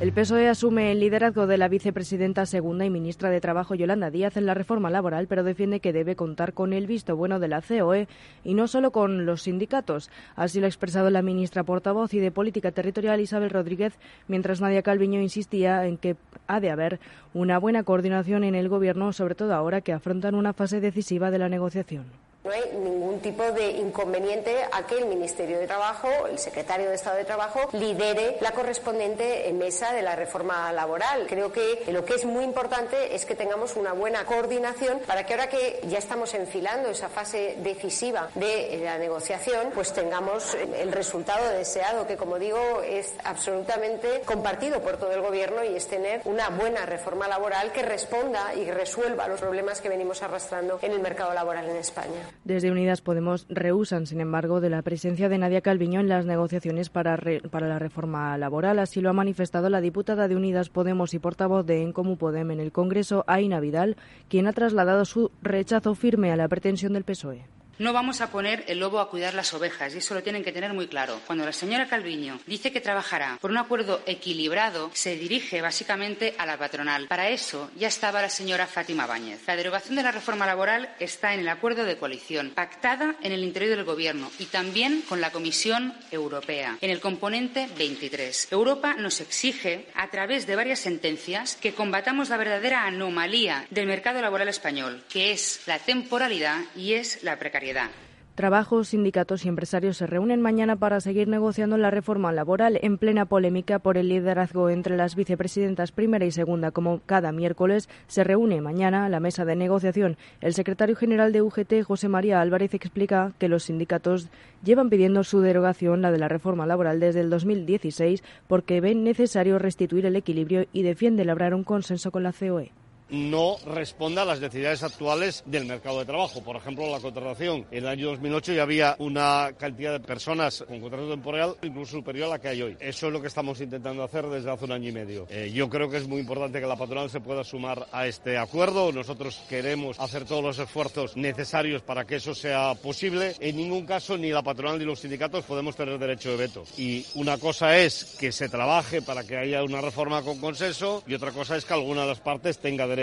El PSOE asume el liderazgo de la vicepresidenta segunda y ministra de Trabajo Yolanda Díaz en la reforma laboral, pero defiende que debe contar con el visto bueno de la COE y no solo con los sindicatos. Así lo ha expresado la ministra portavoz y de Política Territorial Isabel Rodríguez, mientras Nadia Calviño insistía en que ha de haber una buena coordinación en el Gobierno, sobre todo ahora que afrontan una fase decisiva de la negociación. No hay ningún tipo de inconveniente a que el Ministerio de Trabajo, el secretario de Estado de Trabajo, lidere la correspondiente mesa de la reforma laboral. Creo que lo que es muy importante es que tengamos una buena coordinación para que ahora que ya estamos enfilando esa fase decisiva de la negociación, pues tengamos el resultado deseado, que como digo es absolutamente compartido por todo el Gobierno y es tener una buena reforma laboral que responda y resuelva los problemas que venimos arrastrando en el mercado laboral en España. Desde Unidas Podemos rehusan, sin embargo, de la presencia de Nadia Calviño en las negociaciones para, para la reforma laboral. Así lo ha manifestado la diputada de Unidas Podemos y portavoz de Encomu Podem en el Congreso, Aina Vidal, quien ha trasladado su rechazo firme a la pretensión del PSOE. No vamos a poner el lobo a cuidar las ovejas y eso lo tienen que tener muy claro. Cuando la señora Calviño dice que trabajará por un acuerdo equilibrado, se dirige básicamente a la patronal. Para eso ya estaba la señora Fátima Báñez. La derogación de la reforma laboral está en el acuerdo de coalición, pactada en el interior del Gobierno y también con la Comisión Europea, en el componente 23. Europa nos exige, a través de varias sentencias, que combatamos la verdadera anomalía del mercado laboral español, que es la temporalidad y es la precariedad. Trabajos, sindicatos y empresarios se reúnen mañana para seguir negociando la reforma laboral en plena polémica por el liderazgo entre las vicepresidentas primera y segunda. Como cada miércoles se reúne mañana la mesa de negociación. El secretario general de UGT, José María Álvarez, explica que los sindicatos llevan pidiendo su derogación, la de la reforma laboral, desde el 2016 porque ven necesario restituir el equilibrio y defiende labrar un consenso con la COE no responda a las necesidades actuales del mercado de trabajo. Por ejemplo, la contratación. En el año 2008 ya había una cantidad de personas con contrato temporal incluso superior a la que hay hoy. Eso es lo que estamos intentando hacer desde hace un año y medio. Eh, yo creo que es muy importante que la patronal se pueda sumar a este acuerdo. Nosotros queremos hacer todos los esfuerzos necesarios para que eso sea posible. En ningún caso ni la patronal ni los sindicatos podemos tener derecho de veto. Y una cosa es que se trabaje para que haya una reforma con consenso y otra cosa es que alguna de las partes tenga derecho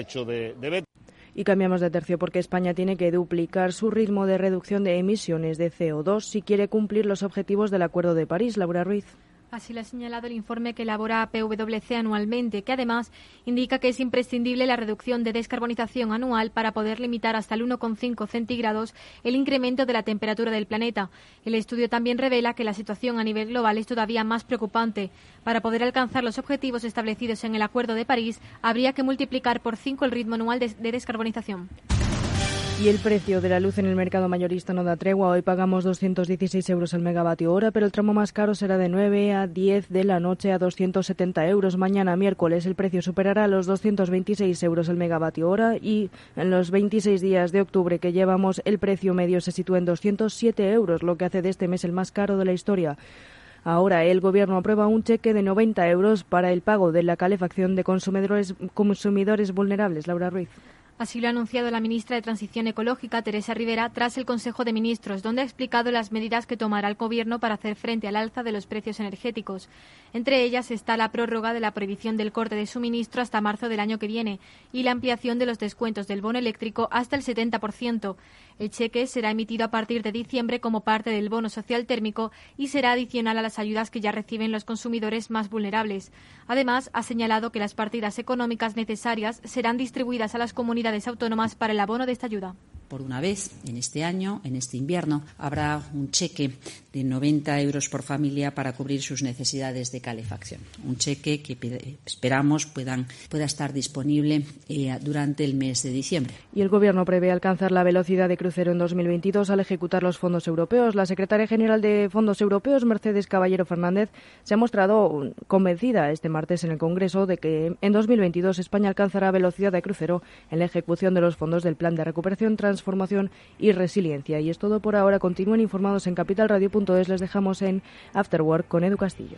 y cambiamos de tercio porque España tiene que duplicar su ritmo de reducción de emisiones de CO2 si quiere cumplir los objetivos del Acuerdo de París. Laura Ruiz. Así lo ha señalado el informe que elabora PwC anualmente, que además indica que es imprescindible la reducción de descarbonización anual para poder limitar hasta el 1,5 centígrados el incremento de la temperatura del planeta. El estudio también revela que la situación a nivel global es todavía más preocupante. Para poder alcanzar los objetivos establecidos en el Acuerdo de París, habría que multiplicar por cinco el ritmo anual de, de descarbonización. Y el precio de la luz en el mercado mayorista no da tregua. Hoy pagamos 216 euros al megavatio hora, pero el tramo más caro será de 9 a 10 de la noche a 270 euros. Mañana, miércoles, el precio superará los 226 euros al megavatio hora y en los 26 días de octubre que llevamos, el precio medio se sitúa en 207 euros, lo que hace de este mes el más caro de la historia. Ahora el Gobierno aprueba un cheque de 90 euros para el pago de la calefacción de consumidores, consumidores vulnerables. Laura Ruiz. Así lo ha anunciado la ministra de Transición Ecológica, Teresa Rivera, tras el Consejo de Ministros, donde ha explicado las medidas que tomará el Gobierno para hacer frente al alza de los precios energéticos. Entre ellas está la prórroga de la prohibición del corte de suministro hasta marzo del año que viene y la ampliación de los descuentos del bono eléctrico hasta el 70%. El cheque será emitido a partir de diciembre como parte del bono social térmico y será adicional a las ayudas que ya reciben los consumidores más vulnerables. Además, ha señalado que las partidas económicas necesarias serán distribuidas a las comunidades autónomas para el abono de esta ayuda por una vez en este año, en este invierno, habrá un cheque de 90 euros por familia para cubrir sus necesidades de calefacción. Un cheque que esperamos pueda estar disponible eh, durante el mes de diciembre. Y el Gobierno prevé alcanzar la velocidad de crucero en 2022 al ejecutar los fondos europeos. La secretaria general de Fondos Europeos, Mercedes Caballero Fernández, se ha mostrado convencida este martes en el Congreso de que en 2022 España alcanzará velocidad de crucero en la ejecución de los fondos del Plan de Recuperación Trans transformación y resiliencia. Y es todo por ahora. Continúen informados en capitalradio.es. Les dejamos en Afterwork con Edu Castillo.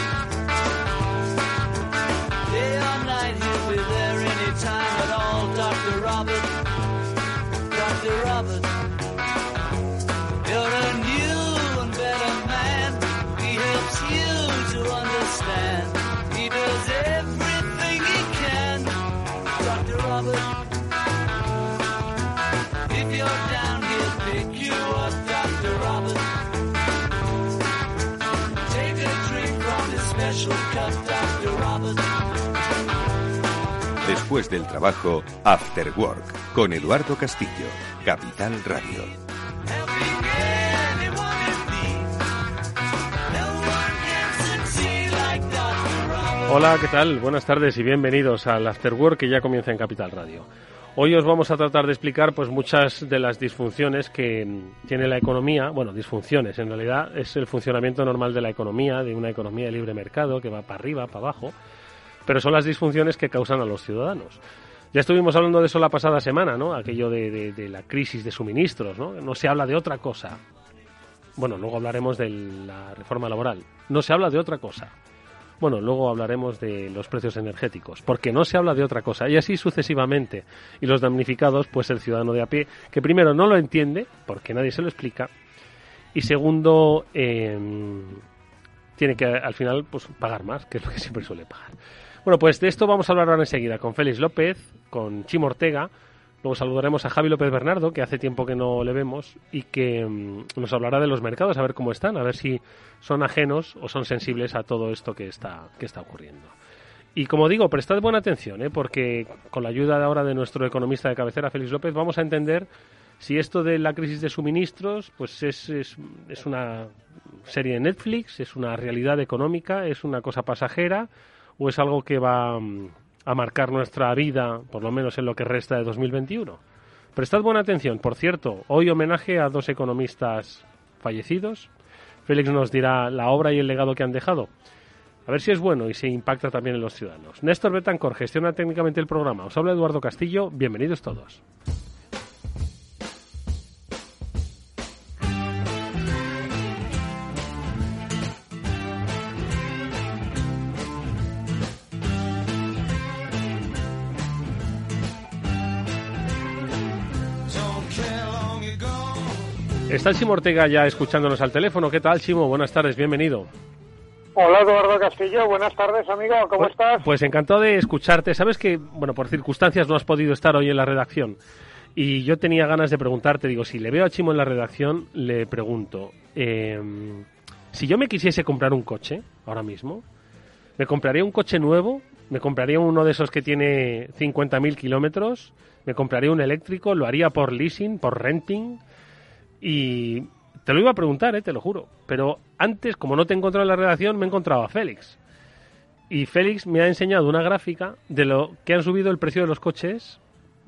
Robert, Dr. Robert. Después del trabajo, After Work, con Eduardo Castillo, Capital Radio. Hola, ¿qué tal? Buenas tardes y bienvenidos al After Work que ya comienza en Capital Radio. Hoy os vamos a tratar de explicar pues muchas de las disfunciones que tiene la economía, bueno, disfunciones, en realidad es el funcionamiento normal de la economía, de una economía de libre mercado que va para arriba, para abajo, pero son las disfunciones que causan a los ciudadanos. Ya estuvimos hablando de eso la pasada semana, ¿no? Aquello de, la crisis de suministros, ¿no? No se habla de otra cosa. Bueno, luego hablaremos de la reforma laboral. No se habla de otra cosa. Bueno, luego hablaremos de los precios energéticos, porque no se habla de otra cosa, y así sucesivamente. Y los damnificados, pues el ciudadano de a pie, que primero no lo entiende, porque nadie se lo explica, y segundo, em, tiene que al final pues pagar más, que es lo que siempre suele pagar. Bueno, pues de esto vamos a hablar ahora enseguida con Félix López, con Chimo Ortega, Luego saludaremos a Javi López Bernardo, que hace tiempo que no le vemos, y que mm, nos hablará de los mercados, a ver cómo están, a ver si son ajenos o son sensibles a todo esto que está, que está ocurriendo. Y como digo, prestad buena atención, ¿eh? porque con la ayuda ahora de nuestro economista de cabecera, Félix López, vamos a entender si esto de la crisis de suministros pues es, es, es una serie de Netflix, es una realidad económica, es una cosa pasajera o es algo que va mm, a marcar nuestra vida, por lo menos en lo que resta de 2021. Prestad buena atención. Por cierto, hoy homenaje a dos economistas fallecidos. Félix nos dirá la obra y el legado que han dejado. A ver si es bueno y si impacta también en los ciudadanos. Néstor Betancor gestiona técnicamente el programa. Os habla Eduardo Castillo. Bienvenidos todos. Está Chimo Ortega ya escuchándonos al teléfono. ¿Qué tal, Chimo? Buenas tardes, bienvenido. Hola, Eduardo Castillo. Buenas tardes, amigo. ¿Cómo pues, estás? Pues encantado de escucharte. Sabes que, bueno, por circunstancias no has podido estar hoy en la redacción. Y yo tenía ganas de preguntarte, digo, si le veo a Chimo en la redacción, le pregunto, eh, si yo me quisiese comprar un coche ahora mismo, ¿me compraría un coche nuevo? ¿Me compraría uno de esos que tiene 50.000 kilómetros? ¿Me compraría un eléctrico? ¿Lo haría por leasing, por renting? Y te lo iba a preguntar, eh, te lo juro. Pero antes, como no te he encontrado en la redacción, me he encontrado a Félix. Y Félix me ha enseñado una gráfica de lo que han subido el precio de los coches.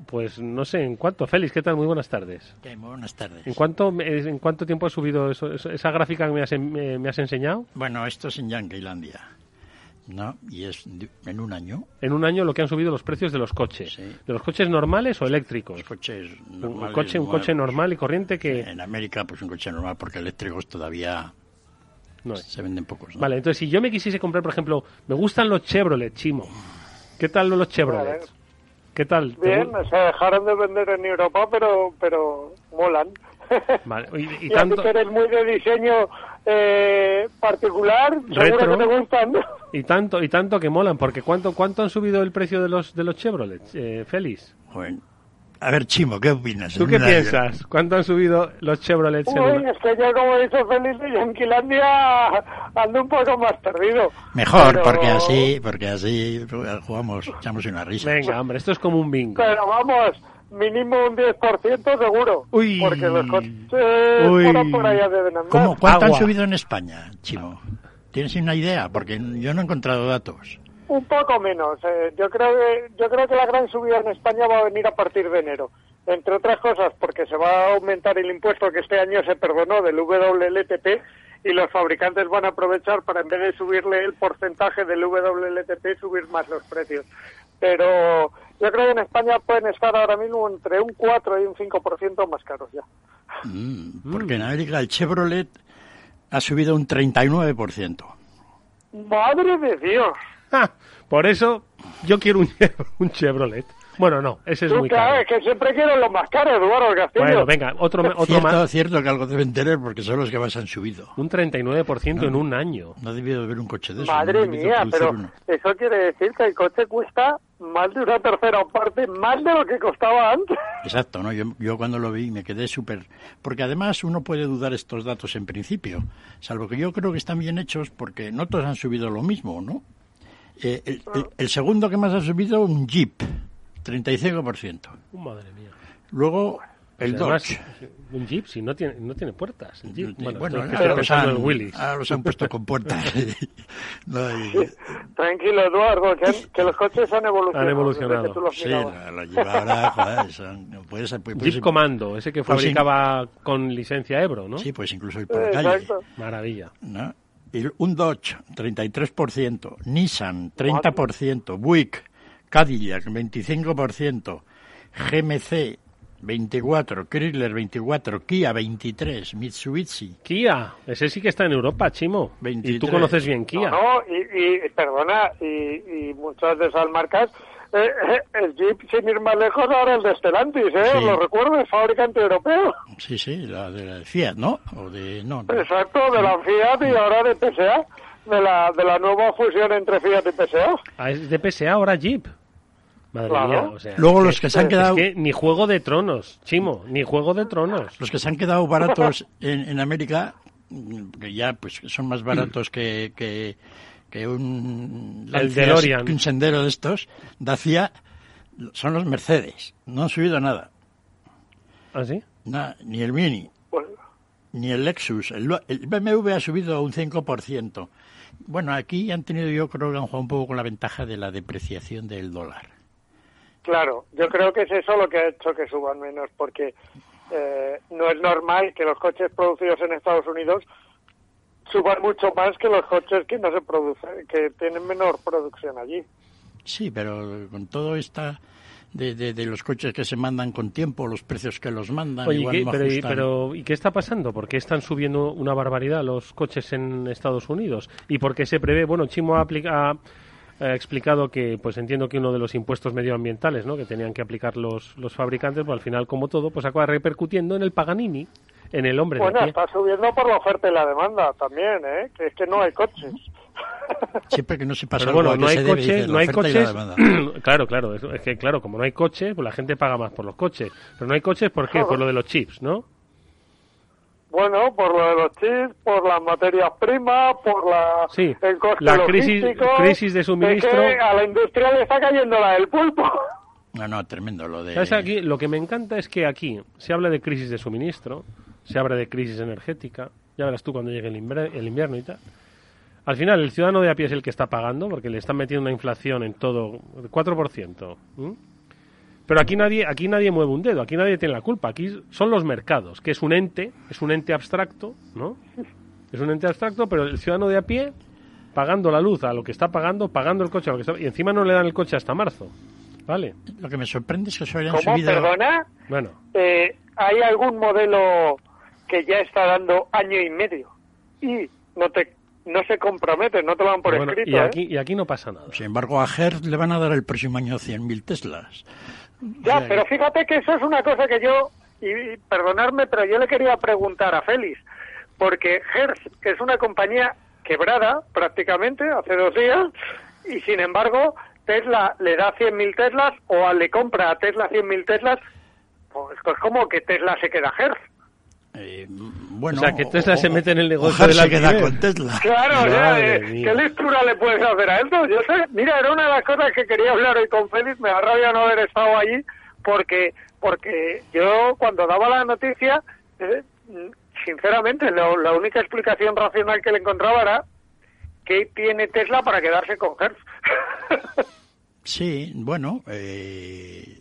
Pues no sé en cuánto. Félix, ¿qué tal? Muy buenas tardes. muy buenas tardes. ¿En cuánto, ¿En cuánto tiempo ha subido eso, esa gráfica que me has, me has enseñado? Bueno, esto es en Yanquilandia. No, y es en un año. En un año lo que han subido los precios de los coches. ¿De los coches normales o eléctricos? Los coches normales. Un coche, un coche normal y corriente que... En América, pues un coche normal, porque eléctricos todavía no se venden pocos. Vale, entonces si yo me quisiese comprar, por ejemplo, me gustan los Chevrolet, Chimo. ¿Qué tal los Chevrolet? ¿Qué tal? Bien, se dejaron de vender en Europa, pero, pero molan. Vale, y, y, tanto... tú eres muy de diseño eh, particular, seguro que te gustan. Y tanto, y tanto que molan, porque ¿cuánto, cuánto han subido el precio de los, de los Chevrolet, eh, Félix? Bueno, a ver, Chimo, ¿qué opinas? ¿Tú qué piensas? ¿Cuánto han subido los Chevrolet? Uy, es que yo, como dice Félix, en Yanquilandia ando un poco más perdido. Mejor, porque así porque así jugamos, echamos una risa. Venga, hombre, esto es como un bingo. Pero vamos, mínimo un 10% seguro. Uy. Porque los coches Uy. por allá deben andar. ¿Cómo, ¿Cuánto han subido en España, Chimo? ¿Tienes una idea? Porque yo no he encontrado datos. Un poco menos. Eh, yo creo que yo creo que la gran subida en España va a venir a partir de enero. Entre otras cosas, porque se va a aumentar el impuesto que este año se perdonó del WLTP y los fabricantes van a aprovechar para, en vez de subirle el porcentaje del WLTP, subir más los precios. Pero yo creo que en España pueden estar ahora mismo entre un 4 y un 5% más caros ya. Mm, porque en América el Chevrolet ha subido un 39%. ¡Madre de Dios! por eso yo quiero un, un Chevrolet. Bueno, no, ese es muy caro. Es que siempre quiero los más caros, Eduardo Castillo. Bueno, venga, otro, otro cierto, más. cierto que algo deben tener porque son los que más han subido. Un 39% en un año. No ha debido haber un coche de eso. Madre mía, pero eso quiere decir que el coche cuesta más de una tercera parte, más de lo que costaba antes. Exacto, ¿no? Yo, yo cuando lo vi me quedé súper... Porque además uno puede dudar estos datos en principio, salvo que yo creo que están bien hechos porque no todos han subido lo mismo, ¿no? Eh, el, el, el segundo que más ha subido, un Jeep. 35%. madre mía. Luego el Dodge. Un Jeep, si no tiene, no tiene puertas. El Jeep, bueno, bueno ahora, los han, ahora los han puesto con puertas. no hay... Tranquilo, Eduardo, que, que, los coches han evolucionado. Han evolucionado. Sí, la, la lleva ahora, joder, son, puedes, puedes, Jeep Comando, ese que fabricaba pues, con licencia Ebro, ¿no? Sí, pues incluso ir por la calle. Maravilla. ¿no? Y un Dodge, 33%, Nissan, 30%, Buick, Cadillac 25%, GMC 24, Chrysler 24, Kia 23, Mitsubishi. Kia, ese sí que está en Europa, Chimo. 23. Y tú conoces bien Kia. No, no y, y, perdona, y, y, muchas de esas marcas, eh, eh, el Jeep, sin ir más lejos, ahora el de Stellantis, ¿eh? Sí. Lo recuerdo, es fabricante europeo. Sí, sí, la de la Fiat, ¿no? O de, no, no. Exacto, de la Fiat y ahora de PSA. De la, de la nueva fusión entre Fiat y PSA. Ah, es de PSA ahora Jeep. Madre claro. mía, o sea, Luego los que se han quedado... Es que ni Juego de Tronos, Chimo, ni Juego de Tronos. Los que se han quedado baratos en, en América, que ya pues son más baratos que, que, que un... El DeLorean. Que un sendero de estos, Dacia, son los Mercedes. No han subido nada. ¿Ah, sí? Nada, ni el Mini, bueno. ni el Lexus. El, el BMW ha subido un 5%. Bueno, aquí han tenido, yo creo que han jugado un poco con la ventaja de la depreciación del dólar. Claro, yo creo que es eso lo que ha hecho que suban menos, porque eh, no es normal que los coches producidos en Estados Unidos suban mucho más que los coches que no se producen, que tienen menor producción allí. Sí, pero con todo esta de, de, de, los coches que se mandan con tiempo, los precios que los mandan. Oye, igual ¿y, no pero, ajustan. pero, ¿y qué está pasando? ¿Por qué están subiendo una barbaridad los coches en Estados Unidos? ¿Y por qué se prevé? Bueno, Chimo aplica, ha eh, explicado que, pues entiendo que uno de los impuestos medioambientales, ¿no? Que tenían que aplicar los, los fabricantes, pues al final, como todo, pues acaba repercutiendo en el Paganini, en el hombre bueno, de está subiendo por la oferta y la demanda también, ¿eh? Que es que no hay coches. Siempre que no se pasa Pero bueno, algo, no ¿a qué hay se debe? coches, Dice, no hay oferta y la coches. claro, claro, es, es que claro, como no hay coches, pues la gente paga más por los coches. Pero no hay coches, ¿por qué? Por lo de los chips, ¿no? Bueno, por lo de los chips, por las materias primas, por la, Sí, el coste la crisis, de suministro. Es que a la industria le está cayendo la del pulpo. No, no, tremendo lo de... ¿Sabes? Aquí, lo que me encanta es que aquí se habla de crisis de suministro, se habla de crisis energética, ya verás tú cuando llegue el, inver- el invierno y tal. Al final, el ciudadano de a pie es el que está pagando, porque le están metiendo una inflación en todo, de 4%. ¿m? Pero aquí nadie, aquí nadie mueve un dedo, aquí nadie tiene la culpa. Aquí son los mercados, que es un ente, es un ente abstracto, ¿no? Es un ente abstracto, pero el ciudadano de a pie pagando la luz a lo que está pagando, pagando el coche a lo que está y encima no le dan el coche hasta marzo. ¿Vale? Lo que me sorprende es que se hayan ¿Cómo? subido... ¿Perdona? Bueno, Eh, ¿Hay algún modelo que ya está dando año y medio y no te no se compromete, no te lo dan por bueno, escrito? y ¿eh? aquí y aquí no pasa nada. Sin embargo, a Hertz le van a dar el próximo año 100.000 Teslas. Ya, pero fíjate que eso es una cosa que yo, y, y perdonadme, pero yo le quería preguntar a Félix, porque Hertz, es una compañía quebrada prácticamente hace dos días, y sin embargo Tesla le da 100.000 Teslas o le compra a Tesla 100.000 Teslas, pues, pues como que Tesla se queda Hertz. Eh, bueno, o sea, que Tesla o- se mete en el negocio Hertz del se queda con Tesla. Claro, eh. ¿qué lectura le puedes hacer a esto? Yo sé, mira, era una de las cosas que quería hablar hoy con Félix, me da rabia no haber estado allí, porque porque yo cuando daba la noticia, eh, sinceramente, lo- la única explicación racional que le encontraba era ¿qué tiene Tesla para quedarse con Hertz? sí, bueno, eh,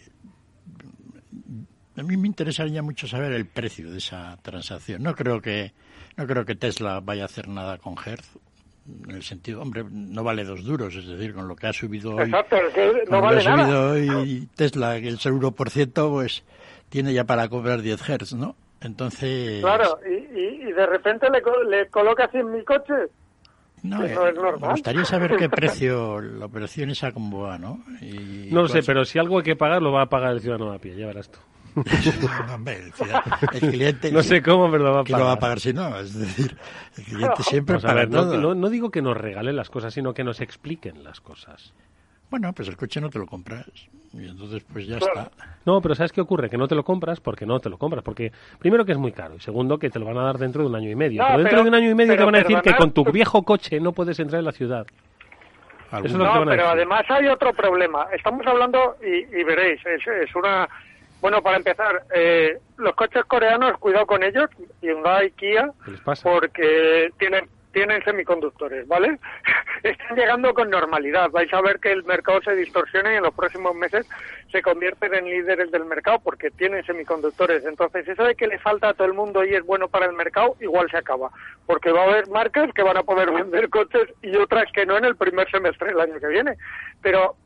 a mí me interesaría mucho saber el precio de esa transacción. No creo que no creo que Tesla vaya a hacer nada con Hertz en el sentido, hombre, no vale dos duros, es decir, con lo que ha subido hoy, Exacto, no vale ha subido hoy Tesla, que el 1%, pues tiene ya para cobrar 10 Hertz, ¿no? Entonces... Claro, y, de repente le, le coloca 100.000 coches. No, eh, me gustaría saber qué precio la operación esa cómo va, ¿no? no lo sé, pero si algo hay que pagar, lo va a pagar el ciudadano a pie, ya verás tú. El, cliente no sé cómo, pero lo va a pagar. lo va a pagar si no? Es decir, el cliente siempre paga no, no, digo que nos regalen las cosas, sino que nos expliquen las cosas. Bueno, pues el coche no te lo compras y entonces pues ya está. No, pero ¿sabes qué ocurre? Que no te lo compras porque no te lo compras. Porque primero que es muy caro y segundo que te lo van a dar dentro de un año y medio. pero dentro de un año y medio te van a decir que con tu viejo coche no puedes entrar en la ciudad. Eso no, pero además hay otro problema. Estamos hablando, y, veréis, es, una... Bueno, para empezar, eh, los coches coreanos, cuidado con ellos, Hyundai, Kia, porque tienen tienen semiconductores, ¿vale? Están llegando con normalidad. Vais a ver que el mercado se distorsiona y en los próximos meses se convierten en líderes del mercado porque tienen semiconductores. Entonces, eso de que le falta a todo el mundo y es bueno para el mercado, igual se acaba. Porque va a haber marcas que van a poder vender coches y otras que no en el primer semestre del año que viene. Pero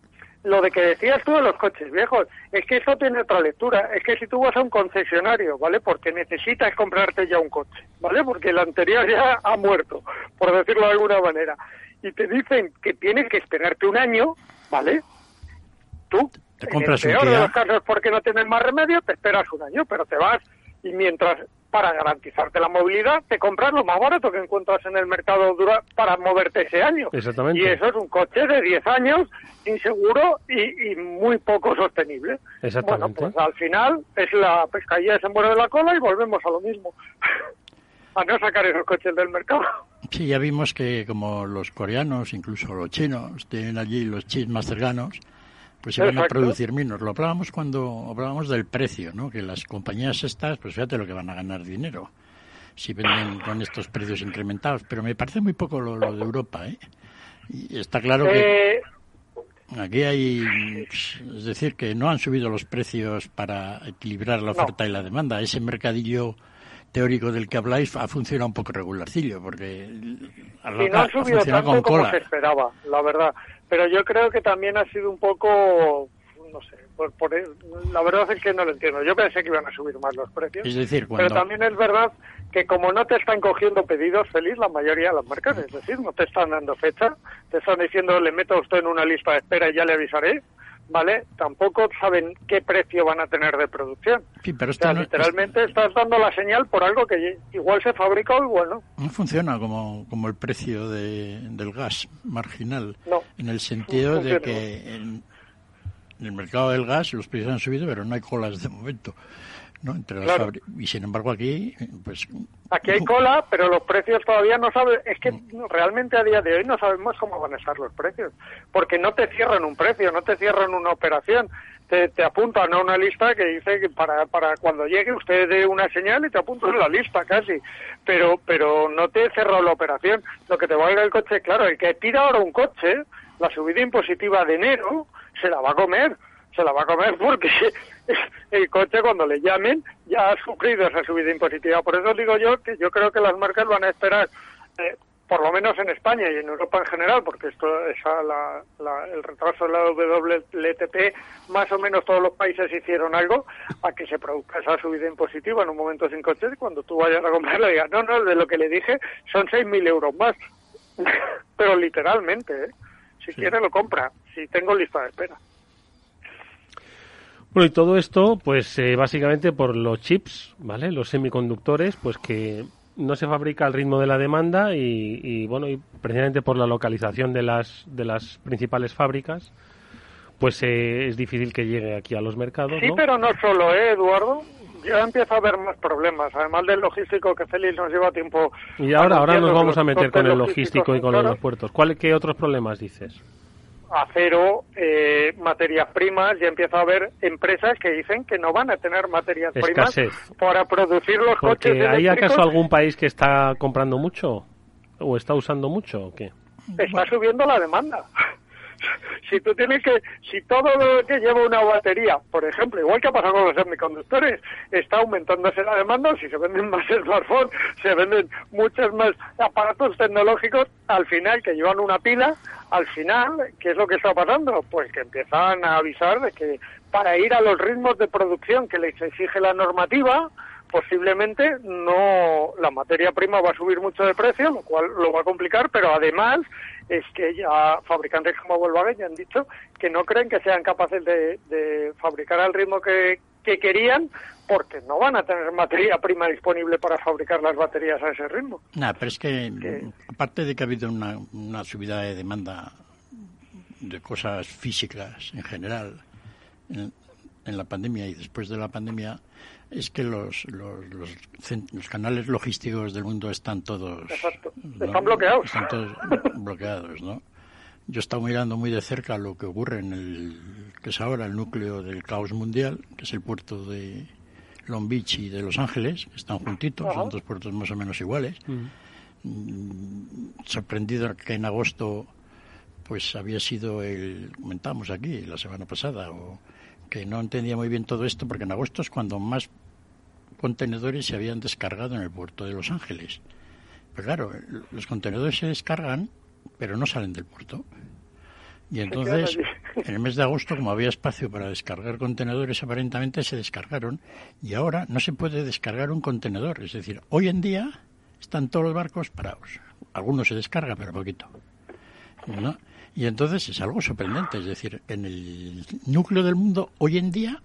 lo de que decías tú de los coches viejos, es que eso tiene otra lectura. Es que si tú vas a un concesionario, ¿vale? Porque necesitas comprarte ya un coche, ¿vale? Porque el anterior ya ha muerto, por decirlo de alguna manera. Y te dicen que tienes que esperarte un año, ¿vale? Tú, te compras en el peor de los casos porque no tienes más remedio, te esperas un año, pero te vas y mientras para garantizarte la movilidad, te compras lo más barato que encuentras en el mercado dura para moverte ese año. Exactamente. Y eso es un coche de 10 años, inseguro y, muy poco sostenible. Exactamente. Bueno, pues al final es la pescadilla se muere de la cola y volvemos a lo mismo. a no sacar esos coches del mercado. Sí, ya vimos que como los coreanos, incluso los chinos, tienen allí los chips más cercanos, pues se van a producir menos. Lo hablábamos cuando hablábamos del precio, ¿no? Que las compañías estas, pues fíjate lo que van a ganar dinero si venden con estos precios incrementados. Pero me parece muy poco lo, de Europa, ¿eh? Y está claro que eh, aquí hay, es decir, que no han subido los precios para equilibrar la oferta y la demanda. Ese mercadillo teórico del que habláis ha funcionado un poco regularcillo, porque a la no ha subido tanto como se esperaba, la verdad pero yo creo que también ha sido un poco, no sé, por, la verdad es que no lo entiendo. Yo pensé que iban a subir más los precios. Es decir, Pero también es verdad que como no te están cogiendo pedidos feliz la mayoría de las marcas, es decir, no te están dando fecha, te están diciendo le meto a usted en una lista de espera y ya le avisaré, ¿vale? Tampoco saben qué precio van a tener de producción. Sí, pero literalmente estás dando la señal por algo que igual se fabrica o igual no. No funciona como, como el precio de, del gas marginal, en el sentido de que en, el mercado del gas los precios han subido, pero no hay colas de momento. ¿No? Entre las y sin embargo aquí, pues... Aquí hay cola, pero los precios todavía no saben... Es que realmente a día de hoy no sabemos cómo van a estar los precios, porque no te cierran un precio, no te cierran una operación, te, te apuntan a una lista que dice que para, para cuando llegue usted dé una señal y te apuntan en la lista casi, pero pero no te cerrado la operación. Lo que te valga el coche, claro, el que tira ahora un coche, la subida impositiva de enero, se la va a comer se la va a comer porque el coche cuando le llamen ya ha sufrido esa subida impositiva. Por eso digo yo que yo creo que las marcas van a esperar, eh, por lo menos en España y en Europa en general, porque esto es el retraso de la WLTP, más o menos todos los países hicieron algo a que se produzca esa subida impositiva en un momento sin coche y cuando tú vayas a comprarlo digas, no, no, de lo que le dije son 6.000 euros más. Pero literalmente, ¿eh? si quiere lo compra, si tengo lista de espera. Bueno, y todo esto, pues eh, básicamente por los chips, ¿vale? Los semiconductores, pues que no se fabrica al ritmo de la demanda y, bueno, y precisamente por la localización de las, de las principales fábricas, pues eh, es difícil que llegue aquí a los mercados. Sí, pero no solo, ¿eh, Eduardo? Ya empieza a haber más problemas, además del logístico que Félix nos lleva tiempo. Y ahora, ahora nos vamos a meter con el logístico y con los puertos. ¿Cuál, ¿Qué otros problemas dices? Acero, eh, materias primas, ya empieza a haber empresas que dicen que no van a tener materias primas para producir los coches ¿Hay acaso algún país que está comprando mucho o está usando mucho o qué? está subiendo la demanda. Si tú tienes que, si todo lo que lleva una batería, por ejemplo, igual que ha pasado con los semiconductores, está aumentándose la demanda, si se venden más smartphones, se venden muchos más aparatos tecnológicos, al final que llevan una pila, al final, ¿qué es lo que está pasando? Pues que empiezan a avisar de que para ir a los ritmos de producción que les exige la normativa, posiblemente no la materia prima va a subir mucho de precio, lo cual lo va a complicar, pero además es que ya fabricantes como Volkswagen ya han dicho que no creen que sean capaces de, fabricar al ritmo que, querían porque no van a tener materia prima disponible para fabricar las baterías a ese ritmo. Nada, pero es que, aparte de que ha habido una, una subida de demanda de cosas físicas en general en, en la pandemia y después de la pandemia, es que los, los, los, canales logísticos del mundo están todos... Están bloqueados. Están todos bloqueados, ¿no? Yo he estado mirando muy de cerca lo que ocurre en el que es ahora el núcleo del caos mundial, que es el puerto de Long Beach y de Los Ángeles, que están juntitos, son dos puertos más o menos iguales. Mm, sorprendido que en agosto pues había sido el, comentamos aquí la semana pasada, o que no entendía muy bien todo esto, porque en agosto es cuando más contenedores se habían descargado en el puerto de Los Ángeles. Pero claro, los contenedores se descargan, pero no salen del puerto. Y entonces, en el mes de agosto, como había espacio para descargar contenedores, aparentemente se descargaron. Y ahora no se puede descargar un contenedor. Es decir, hoy en día están todos los barcos parados. Algunos se descargan, pero poquito. ¿no? Y entonces es algo sorprendente, es decir, en el núcleo del mundo hoy en día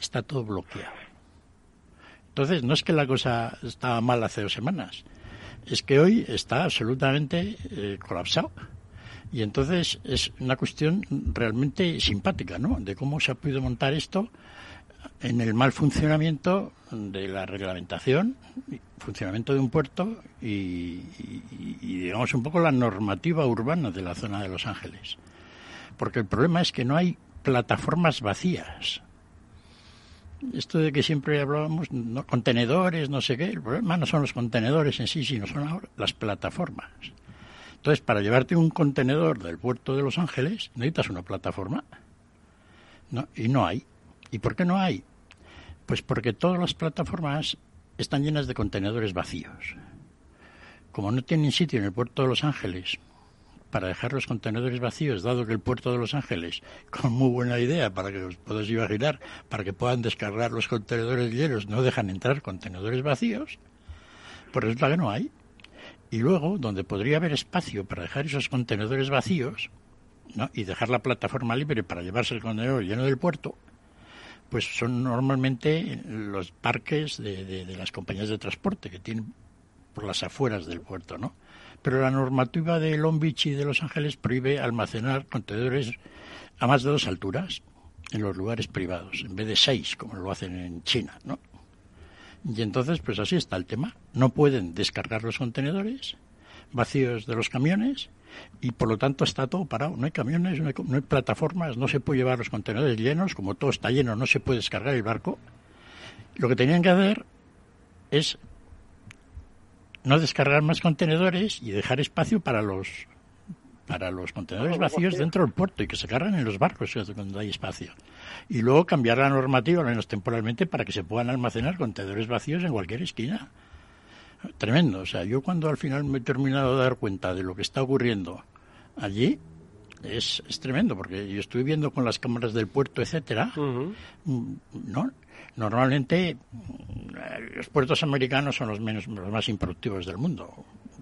está todo bloqueado. Entonces no es que la cosa estaba mal hace dos semanas, es que hoy está absolutamente eh, colapsado. Y entonces es una cuestión realmente simpática, ¿no? De cómo se ha podido montar esto en el mal funcionamiento de la reglamentación, funcionamiento de un puerto y, digamos un poco la normativa urbana de la zona de Los Ángeles. Porque el problema es que no hay plataformas vacías. Esto de que siempre hablábamos, contenedores, no sé qué, el problema no son los contenedores en sí, sino son ahora las plataformas. Entonces, para llevarte un contenedor del puerto de Los Ángeles, necesitas una plataforma. Y no hay. ¿Y por qué no hay? Pues porque todas las plataformas están llenas de contenedores vacíos. Como no tienen sitio en el puerto de Los Ángeles para dejar los contenedores vacíos, dado que el puerto de Los Ángeles, con muy buena idea, para que os podáis imaginar, para que puedan descargar los contenedores llenos, no dejan entrar contenedores vacíos, pues resulta que no hay. Y luego, donde podría haber espacio para dejar esos contenedores vacíos, ¿no? y dejar la plataforma libre para llevarse el contenedor lleno del puerto, pues son normalmente los parques de, las compañías de transporte que tienen por las afueras del puerto, ¿no? Pero la normativa de Long Beach y de Los Ángeles prohíbe almacenar contenedores a más de dos alturas en los lugares privados, en vez de seis, como lo hacen en China, ¿no? Y entonces, pues así está el tema. No pueden descargar los contenedores vacíos de los camiones y por lo tanto está todo parado. No hay camiones, no hay, plataformas, no se puede llevar los contenedores llenos, como todo está lleno, no se puede descargar el barco. Lo que tenían que hacer es no descargar más contenedores y dejar espacio para los para los contenedores vacíos dentro del puerto y que se cargan en los barcos cuando hay espacio. Y luego cambiar la normativa, al menos temporalmente, para que se puedan almacenar contenedores vacíos en cualquier esquina tremendo. O sea, yo cuando al final me he terminado de dar cuenta de lo que está ocurriendo allí, es, es tremendo, porque yo estoy viendo con las cámaras del puerto, etcétera, mm, ¿no? Normalmente mm, los puertos americanos son los, menos, los más improductivos del mundo.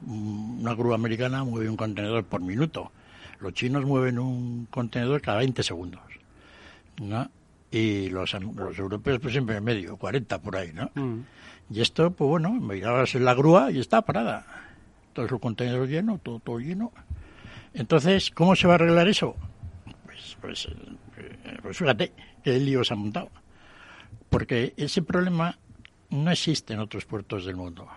Mm, una grúa americana mueve un contenedor por minuto. Los chinos mueven un contenedor cada 20 segundos. ¿no? Y los, los europeos, pues siempre en medio, 40 por ahí, ¿no? Y esto, pues bueno, mirabas en la grúa y está parada. Todos los contenedores llenos, todo, todo lleno. Entonces, ¿cómo se va a arreglar eso? Pues, pues, eh, pues fíjate qué lío se ha montado. Porque ese problema no existe en otros puertos del mundo.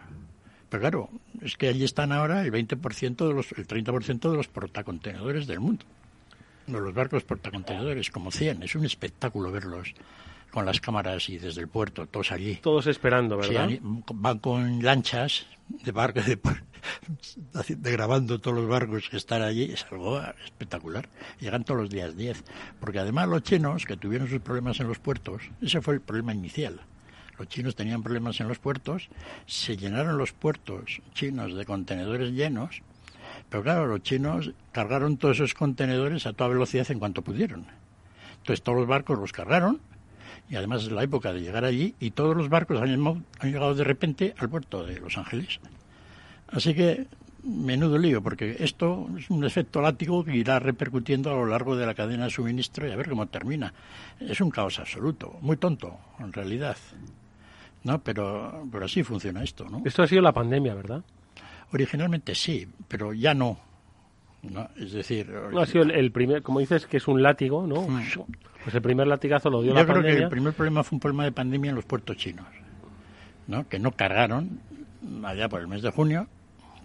Pero claro, es que allí están ahora el 20% de los, el 30% de los portacontenedores del mundo. De los barcos portacontenedores, como 100. Es un espectáculo verlos con las cámaras y desde el puerto, todos allí. Todos esperando, ¿verdad? Sí, van con lanchas de barco, de, de, grabando todos los barcos que están allí, es algo espectacular. Llegan todos los días 10, porque además los chinos, que tuvieron sus problemas en los puertos, ese fue el problema inicial. Los chinos tenían problemas en los puertos, se llenaron los puertos chinos de contenedores llenos, pero claro, los chinos cargaron todos esos contenedores a toda velocidad en cuanto pudieron. Entonces todos los barcos los cargaron, y además es la época de llegar allí y todos los barcos han, llegado de repente al puerto de Los Ángeles. Así que menudo lío, porque esto es un efecto látigo que irá repercutiendo a lo largo de la cadena de suministro y a ver cómo termina. Es un caos absoluto, muy tonto, en realidad. ¿No? Pero, pero así funciona esto, ¿no? Esto ha sido la pandemia, ¿verdad? Originalmente sí, pero ya no. ¿no? Es decir... No, ha sido el, primer, como dices, que es un látigo, ¿no? Pues el primer latigazo lo dio la pandemia. Yo creo que el primer problema fue un problema de pandemia en los puertos chinos, ¿no? Que no cargaron allá por el mes de junio,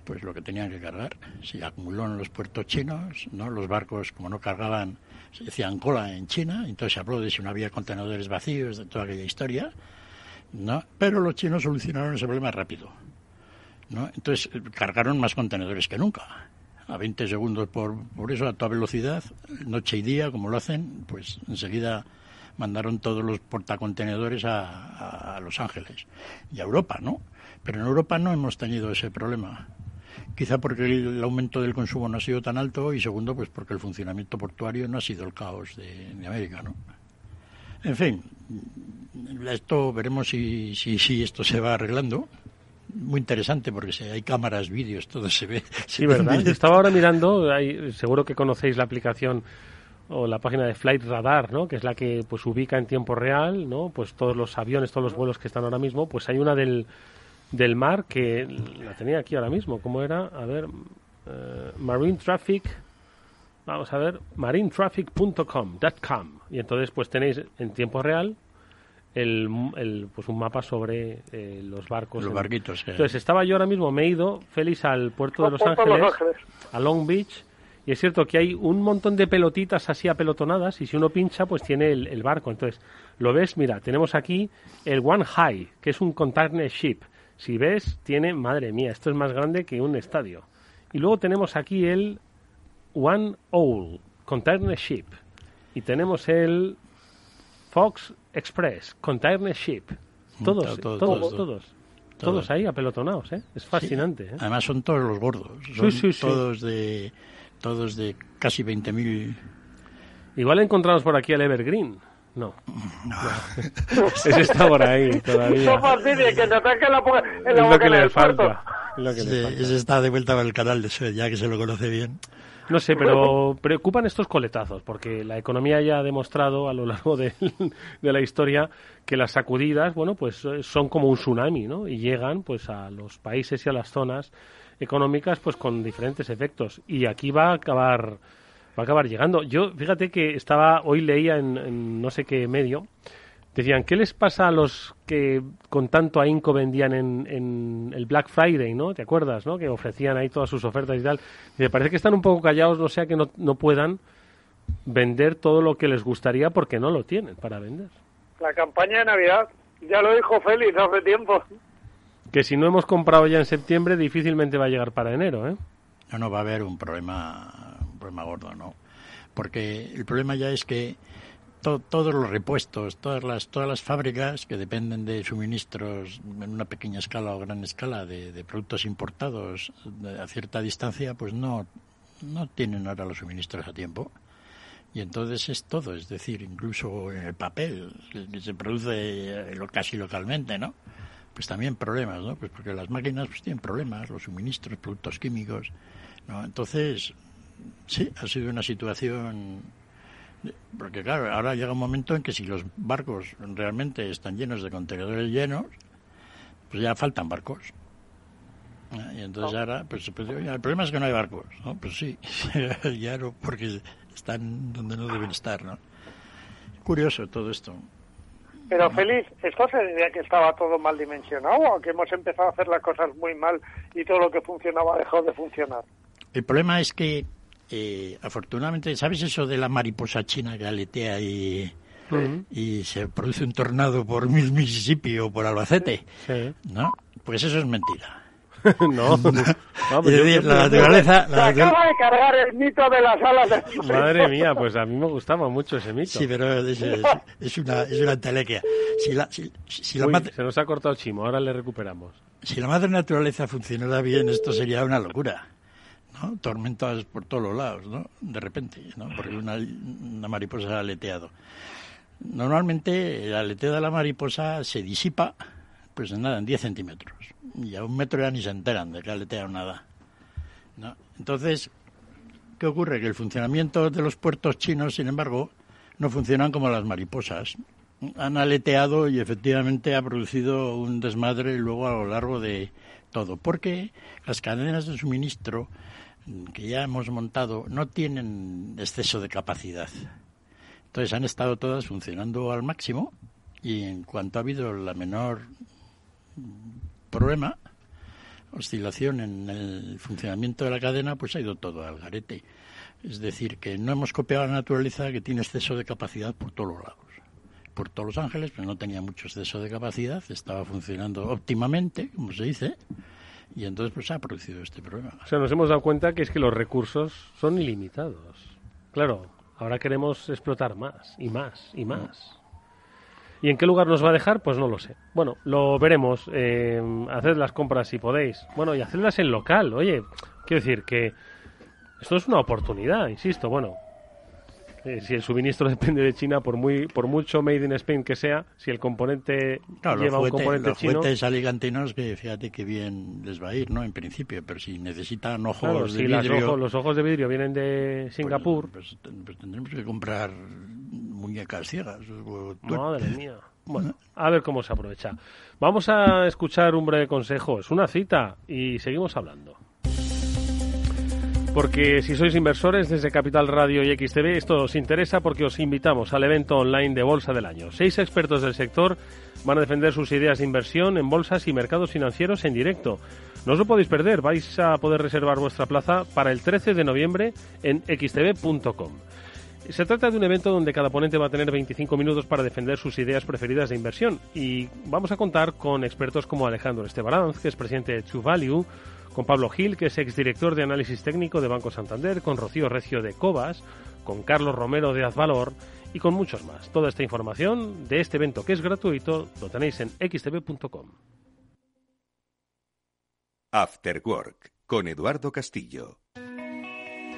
pues lo que tenían que cargar. Se acumuló en los puertos chinos, ¿no? Los barcos, como no cargaban, se hacían cola en China, entonces se habló de si no había contenedores vacíos, de toda aquella historia, ¿no? Pero los chinos solucionaron ese problema rápido, ¿no? Entonces cargaron más contenedores que nunca a 20 segundos por, por eso, a toda velocidad, noche y día, como lo hacen, pues enseguida mandaron todos los portacontenedores a, a, Los Ángeles y a Europa, ¿no? Pero en Europa no hemos tenido ese problema. Quizá porque el, aumento del consumo no ha sido tan alto y segundo, pues porque el funcionamiento portuario no ha sido el caos de, de América, ¿no? En fin, esto veremos si, si, si esto se va arreglando muy interesante porque si hay cámaras, vídeos, todo se ve. Sí, ¿verdad? Estaba ahora mirando, seguro que conocéis la aplicación o la página de Flight Radar, ¿no? que es la que pues ubica en tiempo real, ¿no? Pues todos los aviones, todos los vuelos que están ahora mismo, pues hay una del, del mar que la tenía aquí ahora mismo, ¿cómo era? A ver, eh, Marine Traffic, vamos a ver, marinetraffic.com, y entonces pues tenéis en tiempo real el, pues un mapa sobre eh, los barcos. Los barquitos. Entonces estaba yo ahora mismo, me he ido, Félix, al puerto de Los Ángeles, a Long Beach, y es cierto que hay un montón de pelotitas así apelotonadas y si uno pincha pues tiene el, barco. Entonces, lo ves, mira, tenemos aquí el One High, que es un container ship. Si ves, tiene, madre mía, esto es más grande que un estadio. Y luego tenemos aquí el One Owl, container ship. Y tenemos el Fox Express, Container Ship. Todos, todos, todos, todos, ahí apelotonados, ¿eh? Es fascinante. ¿eh? Además son todos los gordos. Son todos de todos de casi 20.000. Igual encontramos por aquí al Evergreen. No. no. Ese está por ahí todavía. No que te ataque la, en la es lo que le falta. Ese está de vuelta al canal de Suez, ya que se lo conoce bien. No sé, pero preocupan estos coletazos, porque la economía ya ha demostrado a lo largo de, la historia que las sacudidas, bueno, pues eh, son como un tsunami, ¿no? Y llegan, pues, a los países y a las zonas económicas, pues, con diferentes efectos. Y aquí va a acabar, va a acabar llegando. Yo, fíjate que estaba, hoy leía en no sé qué medio, Decían, ¿qué les pasa a los que con tanto ahínco vendían en, el Black Friday, ¿no? ¿Te acuerdas, no? Que ofrecían ahí todas sus ofertas y tal. Dice, parece que están un poco callados, no sea que no, no puedan vender todo lo que les gustaría porque no lo tienen para vender. La campaña de Navidad, ya lo dijo Félix hace tiempo. Que si no hemos comprado ya en septiembre, difícilmente va a llegar para enero, ¿eh? No, no, va a haber un problema, un problema gordo, ¿no? Porque el problema ya es que todos los repuestos, todas las, todas las fábricas que dependen de suministros en una pequeña escala o gran escala de, productos importados a cierta distancia, pues no, no tienen ahora los suministros a tiempo. Y entonces es todo, es decir, incluso en el papel que se produce eh, casi localmente, ¿no? Pues también problemas, ¿no? Pues porque las máquinas pues tienen problemas, los suministros, productos químicos, ¿no? Entonces, sí, ha sido una situación porque claro, ahora llega un momento en que si los barcos realmente están llenos de contenedores llenos, pues ya faltan barcos. Y entonces oh. ahora, pues, pues el problema es que no hay barcos, ¿no? Pues sí, ya no, porque están donde no deben estar, ¿no? Curioso todo esto. Pero Feliz, ¿esto se debía que estaba todo mal dimensionado o que hemos empezado a hacer las cosas muy mal y todo lo que funcionaba dejó de funcionar? El problema es que eh, afortunadamente, ¿sabes eso de la mariposa china que aletea y, y se produce un tornado por Mississippi o por Albacete, ¿no? Pues eso es mentira. no, es la naturaleza... Se acaba de cargar el mito de las alas de... Madre mía, pues a mí me gustaba mucho ese mito. Sí, pero es, una, es una entelequia. Si la, si, Se nos ha cortado el chimo, ahora le recuperamos. Si la madre naturaleza funcionara bien, esto sería una locura. ¿No? Tormentas por todos los lados, ¿no? De repente. Porque una, una mariposa ha aleteado. Normalmente el aleteo de la mariposa se disipa, pues nada, en 10 centímetros. Y a un metro ya ni se enteran de que aletea nada. Entonces, ¿qué ocurre? Que el funcionamiento de los puertos chinos, sin embargo, no funcionan como las mariposas. Han aleteado y efectivamente ha producido un desmadre luego a lo largo de todo. Porque las cadenas de suministro que ya hemos montado no tienen exceso de capacidad. Entonces han estado todas funcionando al máximo y en cuanto ha habido la menor problema, oscilación en el funcionamiento de la cadena, pues ha ido todo al garete. Es decir, que no hemos copiado la naturaleza que tiene exceso de capacidad por todos los lados. Por todos los ángeles, pero no tenía mucho exceso de capacidad, estaba funcionando óptimamente, como se dice, y entonces pues ha producido este problema. O sea, nos hemos dado cuenta que es que los recursos son ilimitados. Claro, ahora queremos explotar más y más y más. ¿Y en qué lugar nos va a dejar? Pues no lo sé. Bueno, lo veremos. Eh, haced las compras si podéis. Bueno, y hacedlas en local. Oye, quiero decir que esto es una oportunidad, insisto. Bueno, eh, si el suministro depende de China, por muy por mucho made in Spain que sea, si el componente lleva un componente los chino... Los alicantinos, que fíjate que bien les va a ir, ¿no? En principio, pero si necesitan ojos de vidrio... los ojos de vidrio vienen de pues, Singapur... Pues, pues, tendremos que comprar muñecas ciegas. Madre mía. Bueno, a ver cómo se aprovecha. Vamos a escuchar un breve consejo. Es una cita y seguimos hablando. Porque si sois inversores desde Capital Radio y XTV, esto os interesa porque os invitamos al evento online de Bolsa del Año. Seis expertos del sector van a defender sus ideas de inversión en bolsas y mercados financieros en directo. No os lo podéis perder, vais a poder reservar vuestra plaza para el 13 de noviembre en xtv.com. Se trata de un evento donde cada ponente va a tener 25 minutos para defender sus ideas preferidas de inversión y vamos a contar con expertos como Alejandro Estebaranz, que es presidente de True Value, con Pablo Gil, que es exdirector de análisis técnico de Banco Santander, con Rocío Recio de Cobas, con Carlos Romero de Azvalor y con muchos más. Toda esta información de este evento que es gratuito lo tenéis en xtv.com. After Work con Eduardo Castillo.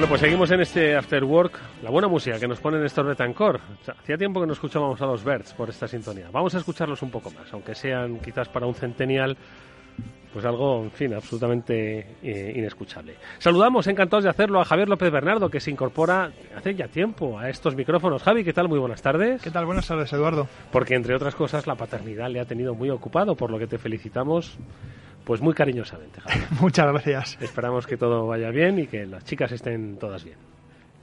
Bueno, pues seguimos en este After Work. La buena música que nos ponen estos Retancor. hacía tiempo que no escuchábamos a los Birds por esta sintonía. Vamos a escucharlos un poco más, aunque sean quizás para un centennial, pues algo, en fin, absolutamente eh, inescuchable. Saludamos, encantados de hacerlo, a Javier López Bernardo, que se incorpora hace ya tiempo a estos micrófonos. Javi, ¿qué tal? Muy buenas tardes. ¿Qué tal? Buenas tardes, Eduardo. Porque, entre otras cosas, la paternidad le ha tenido muy ocupado, por lo que te felicitamos pues muy cariñosamente, Javier. Muchas gracias. Esperamos que todo vaya bien y que las chicas estén todas bien.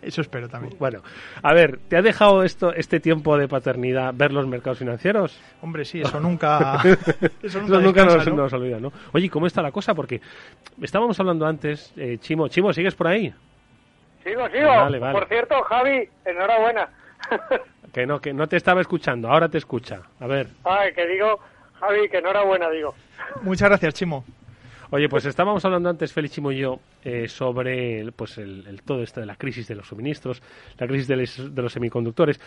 Eso espero también. Bueno, a ver, ¿te ha dejado esto, este tiempo de paternidad ver los mercados financieros? Hombre, sí, eso nunca, eso nunca, nos, olvida, ¿no? Oye, ¿cómo está la cosa? Porque estábamos hablando antes, eh, Chimo, Chimo, ¿sigues por ahí? Sigo, sigo. Por cierto, Javi, enhorabuena. Que no, que no te estaba escuchando, ahora te escucha. A ver. Ay, que digo, Javi, que enhorabuena, digo. Muchas gracias, Chimo. Oye, pues estábamos hablando antes, Félix y yo, eh, sobre pues el, todo esto de la crisis de los suministros, la crisis de, los semiconductores.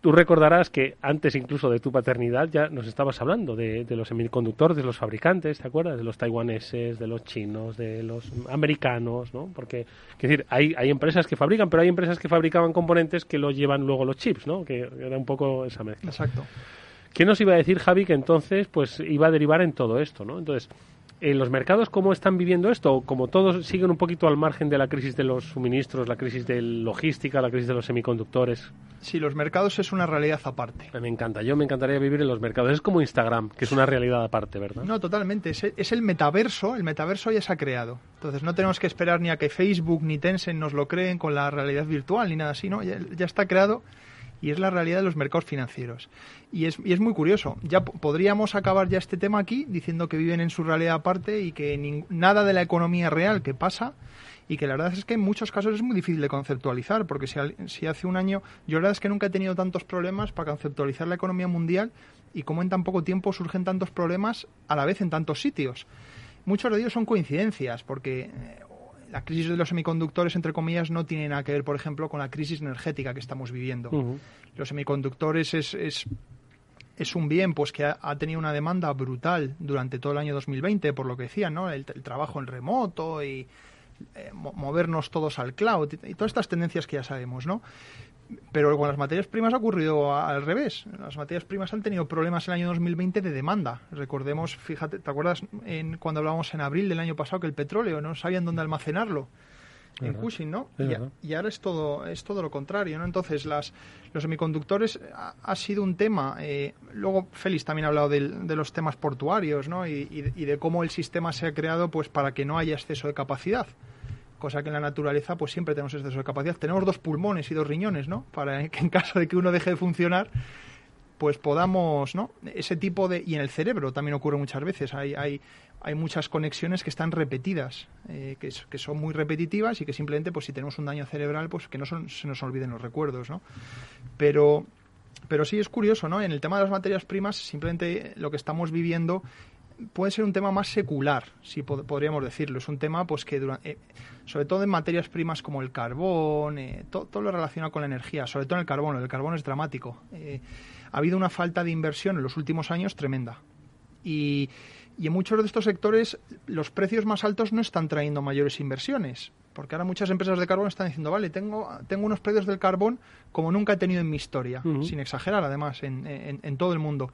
Tú recordarás que antes incluso de tu paternidad ya nos estabas hablando de, los semiconductores, de los fabricantes, ¿te acuerdas? De los taiwaneses, de los chinos, de los americanos, ¿no? Porque, es decir, hay, hay empresas que fabrican, pero hay empresas que fabricaban componentes que los llevan luego los chips, ¿no? Que era un poco esa mezcla. Exacto. ¿Quién nos iba a decir, Javi, que entonces pues iba a derivar en todo esto, ¿no? Entonces, en los mercados cómo están viviendo esto? Como todos siguen un poquito al margen de la crisis de los suministros, la crisis de logística, la crisis de los semiconductores. Sí, los mercados es una realidad aparte. Me encanta, yo me encantaría vivir en los mercados. Es como Instagram, que es una realidad aparte, ¿verdad? No, totalmente. Es, el metaverso, el metaverso ya se ha creado. Entonces no tenemos que esperar ni a que Facebook ni Tencent nos lo creen con la realidad virtual ni nada así, ¿no? ya está creado y es la realidad de los mercados financieros. Y es, y es muy curioso. Ya podríamos acabar ya este tema aquí diciendo que viven en su realidad aparte y que nada de la economía real que pasa y que la verdad es que en muchos casos es muy difícil de conceptualizar, porque si, si hace un año, yo la verdad es que nunca he tenido tantos problemas para conceptualizar la economía mundial y cómo en tan poco tiempo surgen tantos problemas a la vez en tantos sitios. Muchos de ellos son coincidencias, porque eh, la crisis de los semiconductores, entre comillas, no tiene nada que ver, por ejemplo, con la crisis energética que estamos viviendo. Los semiconductores es, es, es, un bien pues que ha, tenido una demanda brutal durante todo el año 2020, por lo que decían, ¿no? El, trabajo en remoto y eh, movernos todos al cloud y, y, todas estas tendencias que ya sabemos, ¿no? Pero con las materias primas ha ocurrido al revés. Las materias primas han tenido problemas el año 2020 de demanda. Recordemos, fíjate, ¿te acuerdas en, cuando hablábamos en abril del año pasado que el petróleo no sabían dónde almacenarlo? en Cushing, ¿no? Y, ahora es todo es todo lo contrario, ¿no? Entonces, las, los semiconductores ha, sido un tema. Eh, luego, Félix también ha hablado de, los temas portuarios, ¿no? Y, y, de cómo el sistema se ha creado pues para que no haya exceso de capacidad cosa que en la naturaleza pues siempre tenemos exceso de capacidad. Tenemos dos pulmones y dos riñones, ¿no? Para que en caso de que uno deje de funcionar, pues podamos, ¿no? Ese tipo de... Y en el cerebro también ocurre muchas veces. Hay, hay, hay muchas conexiones que están repetidas, eh, que, que, son muy repetitivas y que simplemente, pues si tenemos un daño cerebral, pues que no se nos olviden los recuerdos, ¿no? Pero... Pero sí es curioso, ¿no? En el tema de las materias primas, simplemente lo que estamos viviendo puede ser un tema más secular, si podríamos decirlo. Es un tema pues que, eh, sobre todo en materias primas como el carbón, eh, todo lo relacionado con la energía, sobre todo en el carbón, el carbón es dramático. Eh, ha habido una falta de inversión en los últimos años tremenda. Y, y en muchos de estos sectores los precios más altos no están trayendo mayores inversiones. Porque ahora muchas empresas de carbón están diciendo, vale, tengo, tengo unos precios del carbón como nunca he tenido en mi historia, sin exagerar además, en, en todo el mundo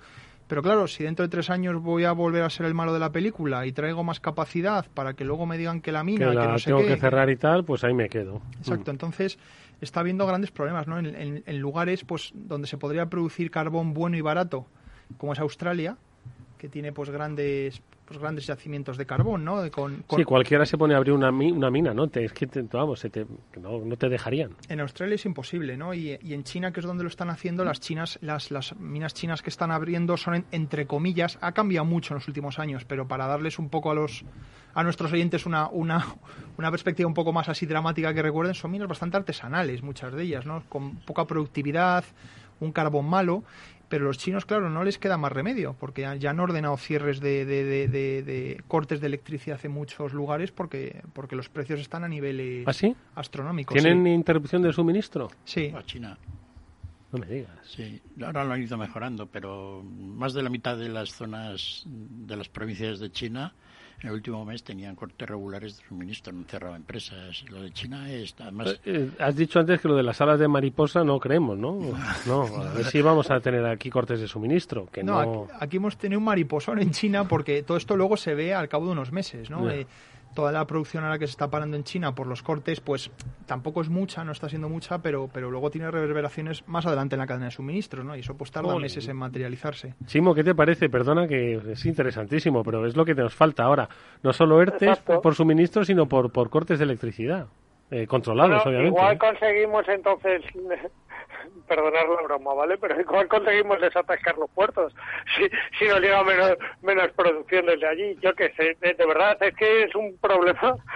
pero claro, si dentro de tres años voy a volver a ser el malo de la película y traigo más capacidad para que luego me digan que la mina, que, la no tengo que cerrar y tal, pues ahí me quedo. Exacto, mm. entonces está habiendo grandes problemas, ¿no? En, en, lugares pues donde se podría producir carbón bueno y barato, como es Australia, que tiene pues grandes pues grandes yacimientos de carbón, ¿no? Con, Sí, cualquiera se pone a abrir una, una mina, ¿no? Te, es que, vamos, te, no, no, te dejarían. En Australia es imposible, ¿no? Y, y, en China, que es donde lo están haciendo, las chinas, las, las minas chinas que están abriendo son, entre comillas, ha cambiado mucho en los últimos años, pero para darles un poco a los a nuestros oyentes una, una, una perspectiva un poco más así dramática que recuerden, son minas bastante artesanales, muchas de ellas, ¿no? Con poca productividad, un carbón malo pero los chinos, claro, no les queda más remedio, porque ya han ordenado cierres de, de, de, cortes de electricidad en muchos lugares porque, porque los precios están a niveles ¿Ah, astronómicos. ¿Tienen interrupción de suministro? Sí. A China. No me digas. Sí, ahora lo han ido mejorando, pero más de la mitad de las zonas de las provincias de China el último mes tenían cortes regulares de suministro, no cerraba empresas. Lo de China es, además... Eh, eh, has dicho antes que lo de las salas de mariposa no creemos, ¿no? No, a ver si vamos a tener aquí cortes de suministro. Que no, Aquí, hemos tenido un mariposón en China porque todo esto luego se ve al cabo de unos meses, ¿no? Toda la producción ahora que se está parando en China por los cortes, pues tampoco es mucha, no está siendo mucha, pero, pero luego tiene reverberaciones más adelante en la cadena de suministro, ¿no? Y eso pues tarda meses en materializarse. Chimo, ¿qué te parece? Perdona que es interesantísimo, pero es lo que nos falta ahora. No solo ERTES por suministro, sino por, por cortes de electricidad. Eh, controlados, obviamente. Igual ¿eh? conseguimos entonces perdonar la broma, ¿vale? Pero igual conseguimos desatascar los puertos si, si nos llega menos, menos producción desde allí. Yo qué sé, de, verdad, es que es un problema.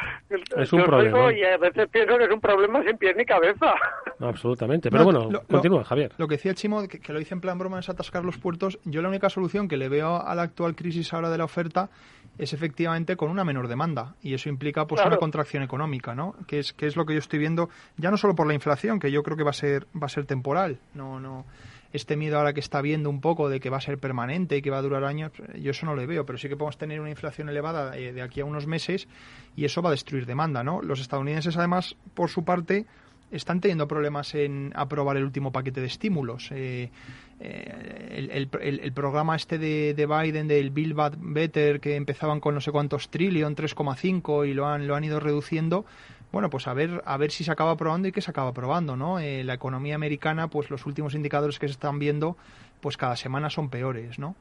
Es un problema. Y a veces pienso que es un problema sin pie ni cabeza. absolutamente. Pero bueno, continúa, Javier. Lo que decía Chimo, que, que, lo dice en plan broma, es atascar los puertos. Yo la única solución que le veo a la actual crisis ahora de la oferta es efectivamente con una menor demanda y eso implica pues una contracción económica, ¿no? Que es que es lo que yo estoy viendo ya no solo por la inflación, que yo creo que va a ser va a ser temporal, no no este miedo ahora que está viendo un poco de que va a ser permanente y que va a durar años, yo eso no lo veo, pero sí que podemos tener una inflación elevada eh, de aquí a unos meses y eso va a destruir demanda, ¿no? Los estadounidenses además, por su parte, están teniendo problemas en aprobar el último paquete de estímulos. Eh, eh, el, programa este de, de, Biden del Build Back Better que empezaban con no sé cuántos trillion, 3,5 y lo han, lo han ido reduciendo. Bueno, pues a ver, a ver si se acaba aprobando y qué se acaba aprobando, ¿no? Eh, la economía americana, pues los últimos indicadores que se están viendo, pues cada semana son peores, ¿no?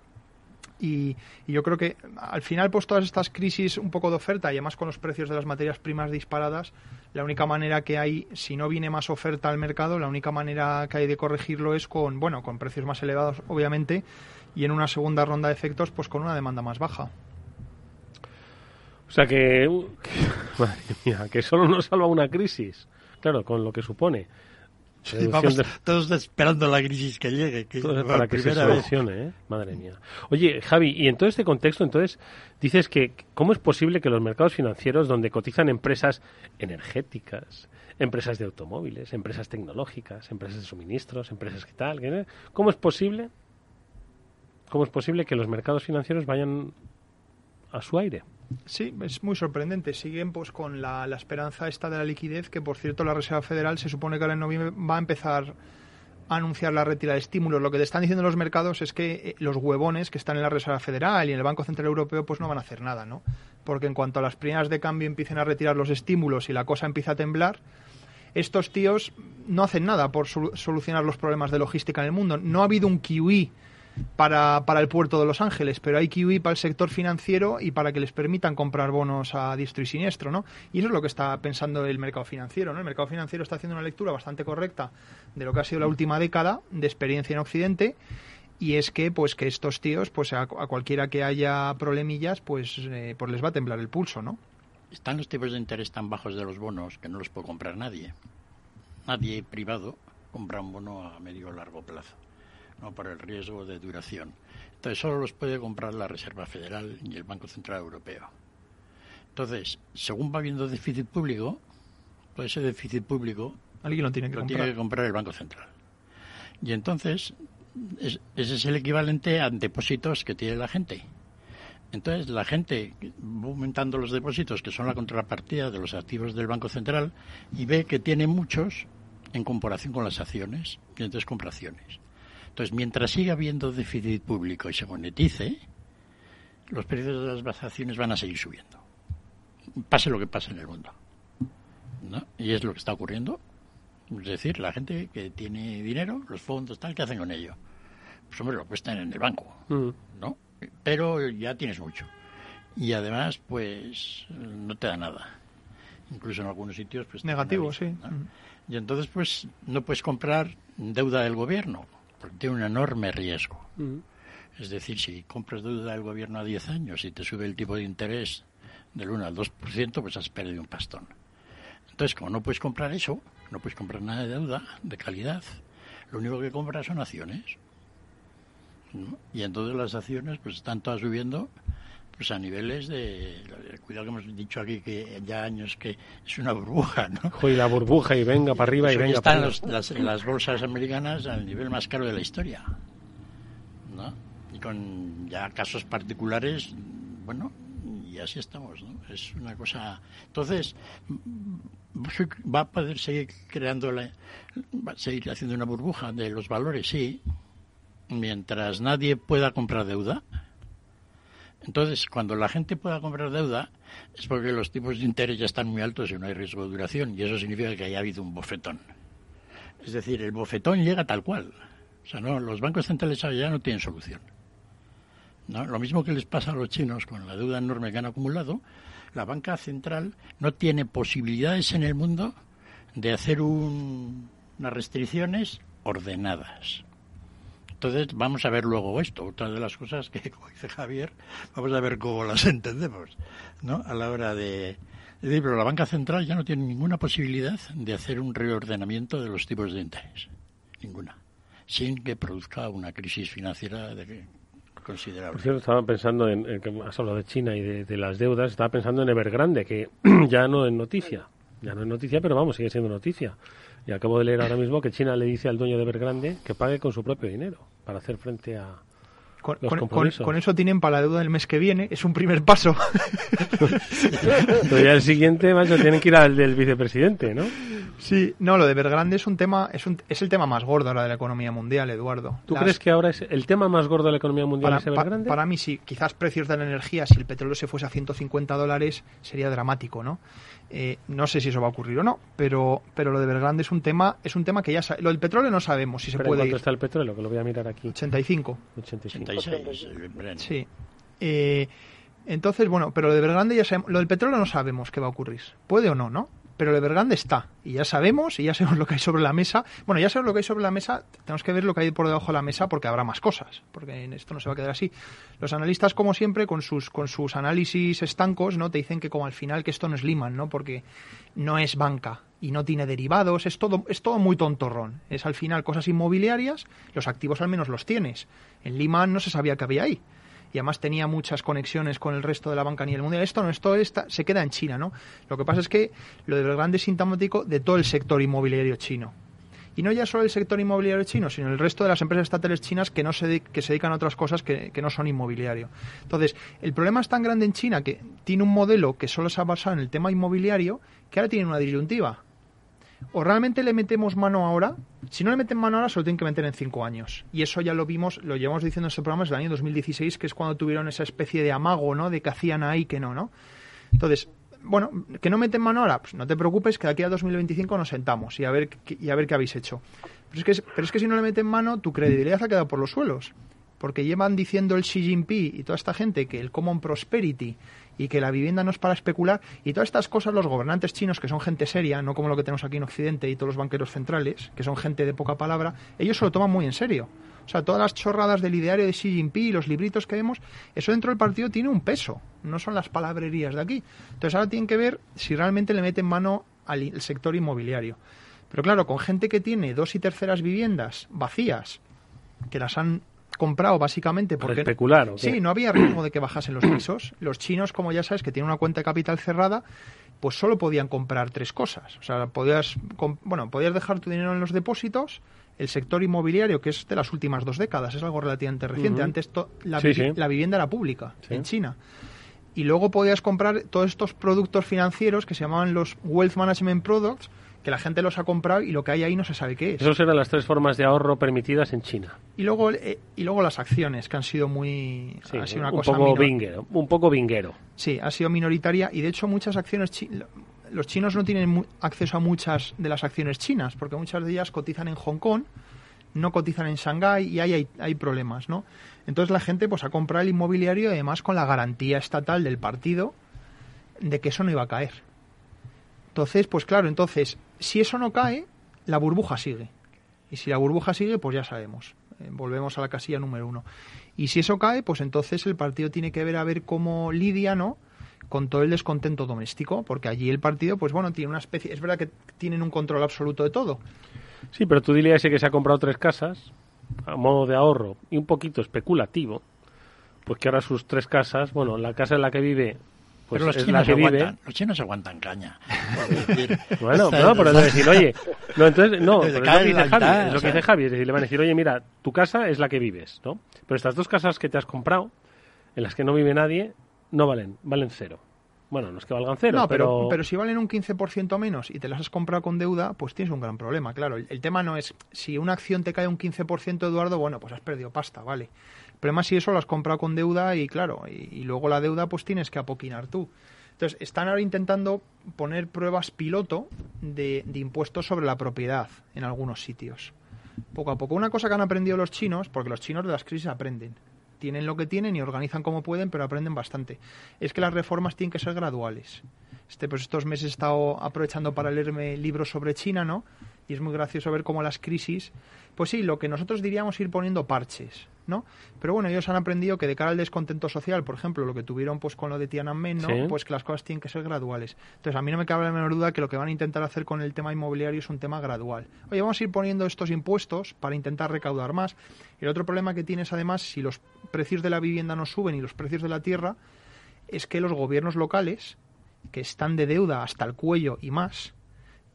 Y, yo creo que al final, pues todas estas crisis un poco de oferta y además con los precios de las materias primas disparadas, la única manera que hay, si no viene más oferta al mercado, la única manera que hay de corregirlo es con, bueno, con precios más elevados, obviamente, y en una segunda ronda de efectos, pues con una demanda más baja. O sea que, madre mía, que solo nos salva una crisis, claro, con lo que supone todos esperando la crisis que llegue. Que para que se solucione, ¿eh? Madre mía. Oye, Javi, y en todo este contexto, entonces, dices que ¿cómo es posible que los mercados financieros, donde cotizan empresas energéticas, empresas de automóviles, empresas tecnológicas, empresas de suministros, empresas que tal, ¿cómo es posible? ¿Cómo es posible que los mercados financieros vayan a su aire? Sí, es muy sorprendente. Siguen pues con la, esperanza esta de la liquidez, que por cierto la Reserva Federal se supone que ahora en noviembre va a empezar a anunciar la retirada de estímulos. Lo que te están diciendo los mercados es que eh, los huevones que están en la Reserva Federal y en el Banco Central Europeo pues no van a hacer nada, ¿no? Porque en cuanto a las primeras de cambio empiecen a retirar los estímulos y la cosa empieza a temblar, estos tíos no hacen nada por solucionar los problemas de logística en el mundo. No ha habido un QE para, para el puerto de Los Ángeles, pero hay QE para el sector financiero y para que les permitan comprar bonos a diestro y siniestro, ¿no? Y eso es lo que está pensando el mercado financiero, ¿no? El mercado financiero está haciendo una lectura bastante correcta de lo que ha sido la última década de experiencia en Occidente y es que pues que estos tíos pues a, cualquiera que haya problemillas pues eh, pues les va a temblar el pulso, ¿no? Están los tipos de interés tan bajos de los bonos que no los puede comprar nadie. Nadie privado compra un bono a medio o largo plazo no por el riesgo de duración. Entonces solo los puede comprar la Reserva Federal y el Banco Central Europeo. Entonces, según va habiendo déficit público, pues ese déficit público alguien lo tiene que, comprar. Tiene que comprar el Banco Central. Y entonces ese es el equivalente a depósitos que tiene la gente. Entonces la gente va aumentando los depósitos, que son la contrapartida de los activos del Banco Central, y ve que tiene muchos en comparación con las acciones, y entonces compra acciones. Entonces, mientras siga habiendo déficit público y se monetice, los precios de las acciones van a seguir subiendo. Pase lo que pase en el mundo. ¿no? Y es lo que está ocurriendo. Es decir, la gente que tiene dinero, los fondos, tal, ¿qué hacen con ello? Pues hombre, lo cuestan en el banco, mm. ¿no? Pero ya tienes mucho. Y además, pues, no te da nada. Incluso en algunos sitios, pues... Negativo, sí. Y entonces, pues, no puedes comprar deuda del gobierno porque tiene un enorme riesgo. Mm. Es decir, si compras deuda del gobierno a 10 años y te sube el tipo de interés del 1 al 2%, pues has perdido un pastón. Entonces, como no puedes comprar eso, no puedes comprar nada de deuda de calidad, lo único que compras son acciones. Y entonces las acciones pues están todas subiendo pues a niveles de cuidado que hemos dicho aquí que ya años que es una burbuja no y la burbuja y venga para arriba y venga están las, las, bolsas americanas al nivel más caro de la historia ¿no? y con ya casos particulares bueno y así estamos ¿no? es una cosa entonces va a poder seguir creando la, va a seguir haciendo una burbuja de los valores sí mientras nadie pueda comprar deuda entonces, cuando la gente pueda comprar deuda, es porque los tipos de interés ya están muy altos y no hay riesgo de duración, y eso significa que haya habido un bofetón. Es decir, el bofetón llega tal cual. O sea, no, los bancos centrales ya no tienen solución. ¿no? Lo mismo que les pasa a los chinos con la deuda enorme que han acumulado, la banca central no tiene posibilidades en el mundo de hacer unas restricciones ordenadas. Entonces, vamos a ver luego esto. Otra de las cosas que, como dice Javier, vamos a ver cómo las entendemos, ¿no? A la hora de, decir, pero la banca central ya no tiene ninguna posibilidad de hacer un reordenamiento de los tipos de interés. Ninguna. Sin que produzca una crisis financiera de, considerable. Por cierto, estaba pensando en, que has hablado de China y de, de, las deudas, estaba pensando en Evergrande, que ya no es noticia, ya no es noticia, pero vamos, sigue siendo noticia. Y acabo de leer ahora mismo que China le dice al dueño de Evergrande que pague con su propio dinero para hacer frente a, con, con, eso tienen para la deuda del mes que viene, es un primer paso. Pero ya el siguiente, macho, tienen que ir al del vicepresidente, ¿no? Sí, no, lo de Evergrande es un tema, es, un, es el tema más gordo ahora de la economía mundial, Eduardo. ¿Tú crees que ahora es el tema más gordo de la economía mundial para, es Evergrande? para mí sí, quizás precios de la energía, si el petróleo se fuese a 150 dólares, sería dramático, ¿no? Eh, no sé si eso va a ocurrir o no, pero, pero lo de Evergrande es un tema, es un tema que ya lo del petróleo no sabemos si se puede. ¿Cuánto está el petróleo? Que lo voy a mirar aquí. 85. 85. 86. Sí. Eh, entonces, bueno, pero lo de Evergrande ya sabemos, lo del petróleo no sabemos qué va a ocurrir. Puede o no, ¿no? Pero el Evergrande está y ya sabemos y ya sabemos lo que hay sobre la mesa. Bueno, ya sabemos lo que hay sobre la mesa, tenemos que ver lo que hay por debajo de la mesa porque habrá más cosas, porque en esto no se va a quedar así. Los analistas, como siempre, con sus, con sus análisis estancos, ¿no? Te dicen que como al final que esto no es Lehman, ¿no? Porque no es banca y no tiene derivados, es todo, es todo muy tontorrón. Es al final cosas inmobiliarias, los activos al menos los tienes. En Lehman no se sabía que había ahí y además tenía muchas conexiones con el resto de la banca ni el mundial. Esto no, esto está, se queda en China, ¿no? Lo que pasa es que lo de grande sintomático de todo el sector inmobiliario chino. Y no ya solo el sector inmobiliario chino, sino el resto de las empresas estatales chinas que, no se, que se dedican a otras cosas que, que no son inmobiliario. Entonces, el problema es tan grande en China que tiene un modelo que solo se ha basado en el tema inmobiliario que ahora tiene una disyuntiva o realmente le metemos mano ahora, si no le meten mano ahora, se lo tienen que meter en cinco años. Y eso ya lo vimos, lo llevamos diciendo en este programa desde el año 2016, que es cuando tuvieron esa especie de amago, ¿no? De que hacían ahí, que no, ¿no? Entonces, bueno, que no meten mano ahora, pues no te preocupes, que de aquí a 2025 nos sentamos y a ver, y a ver qué habéis hecho. Pero es, que, pero es que si no le meten mano, tu credibilidad ha quedado por los suelos. Porque llevan diciendo el Xi Jinping y toda esta gente que el Common Prosperity y que la vivienda no es para especular y todas estas cosas los gobernantes chinos que son gente seria, no como lo que tenemos aquí en Occidente y todos los banqueros centrales, que son gente de poca palabra, ellos se lo toman muy en serio. O sea, todas las chorradas del ideario de Xi Jinping y los libritos que vemos, eso dentro del partido tiene un peso, no son las palabrerías de aquí. Entonces ahora tienen que ver si realmente le meten mano al sector inmobiliario. Pero claro, con gente que tiene dos y terceras viviendas vacías, que las han comprado básicamente porque... especular, Sí, no había riesgo de que bajasen los pisos. Los chinos, como ya sabes, que tienen una cuenta de capital cerrada, pues solo podían comprar tres cosas. O sea, podías, bueno, podías dejar tu dinero en los depósitos, el sector inmobiliario, que es de las últimas dos décadas, es algo relativamente reciente. Antes la, la, vivienda era pública en China. Y luego podías comprar todos estos productos financieros que se llamaban los Wealth Management Products, que la gente los ha comprado y lo que hay ahí no se sabe qué es. Esas eran las tres formas de ahorro permitidas en China. Y luego, eh, y luego las acciones, que han sido muy... ha sido una un cosa poco vinguero, un poco vinguero. Sí, ha sido minoritaria y de hecho muchas acciones... los chinos no tienen acceso a muchas de las acciones chinas, porque muchas de ellas cotizan en Hong Kong, no cotizan en Shanghái y ahí hay, hay problemas, ¿no? Entonces la gente pues ha comprado el inmobiliario además con la garantía estatal del partido de que eso no iba a caer. Entonces, pues claro, entonces si eso no cae, la burbuja sigue. Y si la burbuja sigue, pues ya sabemos. Eh, volvemos a la casilla número uno. Y si eso cae, pues entonces el partido tiene que ver a ver cómo lidia, ¿no? Con todo el descontento doméstico, porque allí el partido, pues bueno, tiene una especie. Es verdad que tienen un control absoluto de todo. Sí, pero tú dile a que se ha comprado tres casas, a modo de ahorro y un poquito especulativo, pues que ahora sus tres casas, bueno, la casa en la que vive pues pero los chinos, aguantan, los chinos aguantan caña. bueno, no, por decir, oye, no, entonces, no, es lo, que dice Javi, es lo que dice Javi, es decir, le van a decir, oye, mira, tu casa es la que vives, ¿no? Pero estas dos casas que te has comprado, en las que no vive nadie, no valen, valen cero. Bueno, no es que valgan cero, no, pero, pero... si valen un 15% menos y te las has comprado con deuda, pues tienes un gran problema, claro. El, el tema no es, si una acción te cae un 15%, Eduardo, bueno, pues has perdido pasta, vale problema si eso lo has comprado con deuda y claro, y, luego la deuda pues tienes que apoquinar tú. Entonces, están ahora intentando poner pruebas piloto de, impuestos sobre la propiedad en algunos sitios. Poco a poco. Una cosa que han aprendido los chinos, porque los chinos de las crisis aprenden. Tienen lo que tienen y organizan como pueden, pero aprenden bastante. Es que las reformas tienen que ser graduales. Este, pues estos meses he estado aprovechando para leerme libros sobre China, ¿no? y es muy gracioso ver cómo las crisis, pues sí, lo que nosotros diríamos ir poniendo parches, ¿no? Pero bueno, ellos han aprendido que de cara al descontento social, por ejemplo, lo que tuvieron pues con lo de Tiananmen, ¿no? Pues que las cosas tienen que ser graduales. Entonces, a mí no me cabe la menor duda que lo que van a intentar hacer con el tema inmobiliario es un tema gradual. Oye, vamos a ir poniendo estos impuestos para intentar recaudar más. El otro problema que tienes además, si los precios de la vivienda no suben y los precios de la tierra, es que los gobiernos locales, que están de deuda hasta el cuello y más,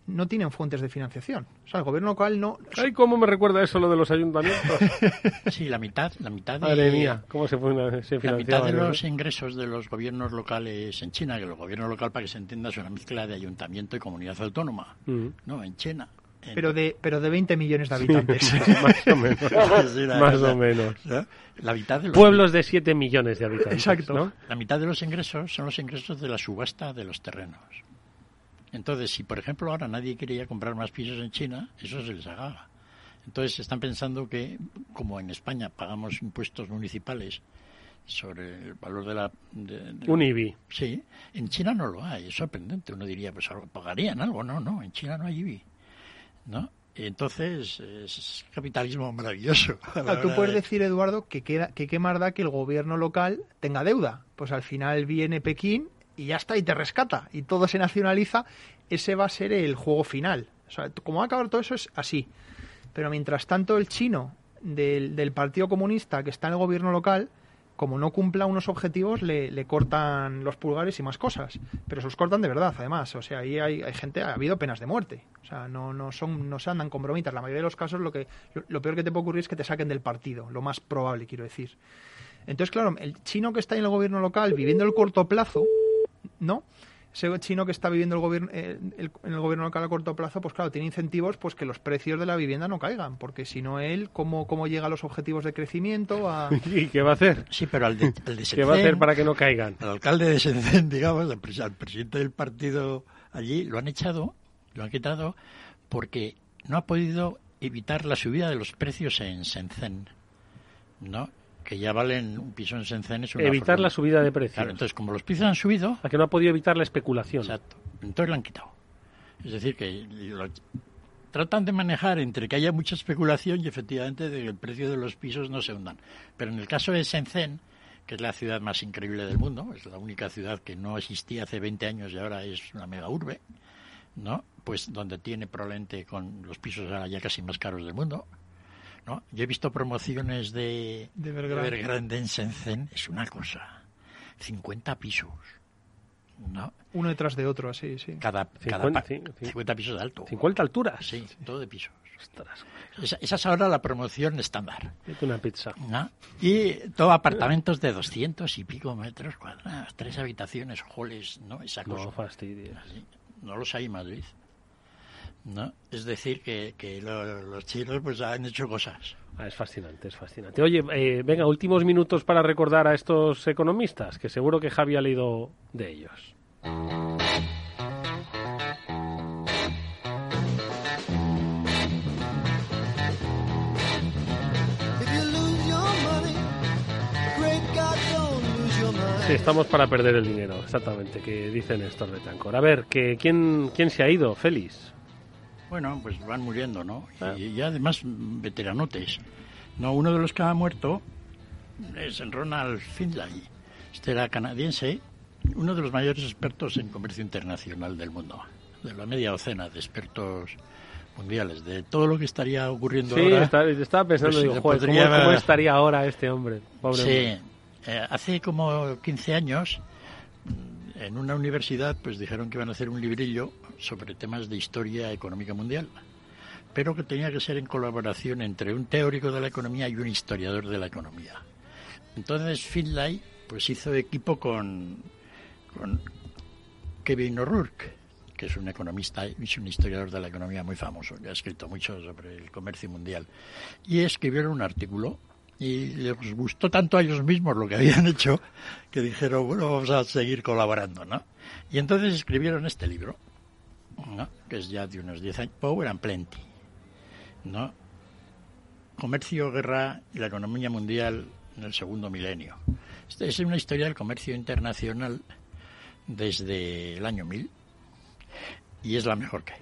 no tienen fuentes de financiación. O sea, el gobierno local no... Ay, ¿cómo me recuerda eso lo de los ayuntamientos? sí, la mitad, la mitad de... Madre mía, ¿cómo se, se La mitad de los ingresos de los gobiernos locales en China, que el gobierno local, para que se entienda, es una mezcla de ayuntamiento y comunidad autónoma. ¿no? En China. Pero de, pero de 20 millones de habitantes. más o menos. más o menos. La mitad de Pueblos de 7 millones de habitantes. Exacto. La mitad de los ingresos son los ingresos de la subasta de los terrenos. Entonces, si por ejemplo ahora nadie quería comprar más pisos en China, eso se les haga. Entonces están pensando que, como en España pagamos impuestos municipales sobre el valor de la... Un IBI. Sí, en China no lo hay, es sorprendente. Uno diría, pues pagarían algo, no, no, en China no hay IBI. ¿No? entonces es capitalismo maravilloso. Tú puedes decir, Eduardo, que, queda, que qué más da que el gobierno local tenga deuda. Pues al final viene Pekín y ya está, y te rescata, y todo se nacionaliza, ese va a ser el juego final. O sea, como va a acabar todo eso es así. Pero mientras tanto, el chino del, Partido Comunista que está en el gobierno local, como no cumpla unos objetivos, le, cortan los pulgares y más cosas. Pero se los cortan de verdad, además. O sea, ahí hay, gente, ha habido penas de muerte. O sea, no, no, son, no se andan con bromitas. La mayoría de los casos, lo, que, lo peor que te puede ocurrir es que te saquen del partido. Lo más probable, quiero decir. Entonces, claro, el chino que está en el gobierno local, viviendo el corto plazo, ¿no? Ese chino que está viviendo el gobierno, eh, en el gobierno local a corto plazo, pues claro, tiene incentivos pues que los precios de la vivienda no caigan, porque si no él, ¿cómo, cómo llega a los objetivos de crecimiento? A... ¿Y qué va a hacer? Sí, pero al de, ¿Qué va a hacer para que no caigan? Al alcalde de Shenzhen, digamos, al, presidente del partido allí, lo han echado, lo han quitado, porque no ha podido evitar la subida de los precios en Shenzhen, ¿no? Que ya valen un piso en Shenzhen es una Evitar la subida de precios. Claro, entonces, como los precios han subido... A que no ha podido evitar la especulación. Exacto. Entonces lo han quitado. Es decir, que tratan de manejar entre que haya mucha especulación y efectivamente de que el precio de los pisos no se hundan. Pero en el caso de Shenzhen, que es la ciudad más increíble del mundo, es la única ciudad que no existía hace 20 años y ahora es una mega urbe, ¿no? Pues donde tiene probablemente con los pisos ahora ya casi más caros del mundo, ¿no? Yo he visto promociones de, de Evergrande. en Shenzhen, es una cosa. 50 pisos. ¿no? Uno detrás de otro, así, sí. Cada, 50, 50 pisos de alto. 50 alturas. Sí, todo de pisos. Esa, es ahora la promoción estándar. Una pizza. Y todo apartamentos de 200 y pico metros cuadrados, tres habitaciones, halls, ¿no? Esa cosa. No fastidies. No los hay en Madrid. ¿No? Es decir, que, que los chinos pues han hecho cosas. Ah, es fascinante, es fascinante. Oye, eh, venga, últimos minutos para recordar a estos economistas, que seguro que Javi ha leído de ellos. Sí, estamos para perder el dinero, exactamente, que dicen estos de Tancor. A ver, que, ¿quién, ¿quién se ha ido? Félix. Bueno, pues van muriendo, ¿no? Ah. Y, además veteranotes. No, uno de los que ha muerto es Ronald Findlay. Este era canadiense, uno de los mayores expertos en comercio internacional del mundo, de la media docena de expertos mundiales, de todo lo que estaría ocurriendo ahora. Sí, estaba pensando, pues, digo, ¿cómo, estaría ahora este hombre? Pobre sí, eh, hace como 15 años en una universidad pues dijeron que iban a hacer un librillo sobre temas de historia económica mundial, pero que tenía que ser en colaboración entre un teórico de la economía y un historiador de la economía. Entonces Finlay pues hizo equipo con, Kevin O'Rourke, que es un economista y un historiador de la economía muy famoso, que ha escrito mucho sobre el comercio mundial, y escribieron un artículo y les gustó tanto a ellos mismos lo que habían hecho que dijeron, bueno, vamos a seguir colaborando, ¿no? Y entonces escribieron este libro, ¿no? que es ya de unos 10 años, Power and Plenty, ¿no? Comercio, guerra y la economía mundial en el segundo milenio. Esta es una historia del comercio internacional desde el año 1000 y es la mejor que hay.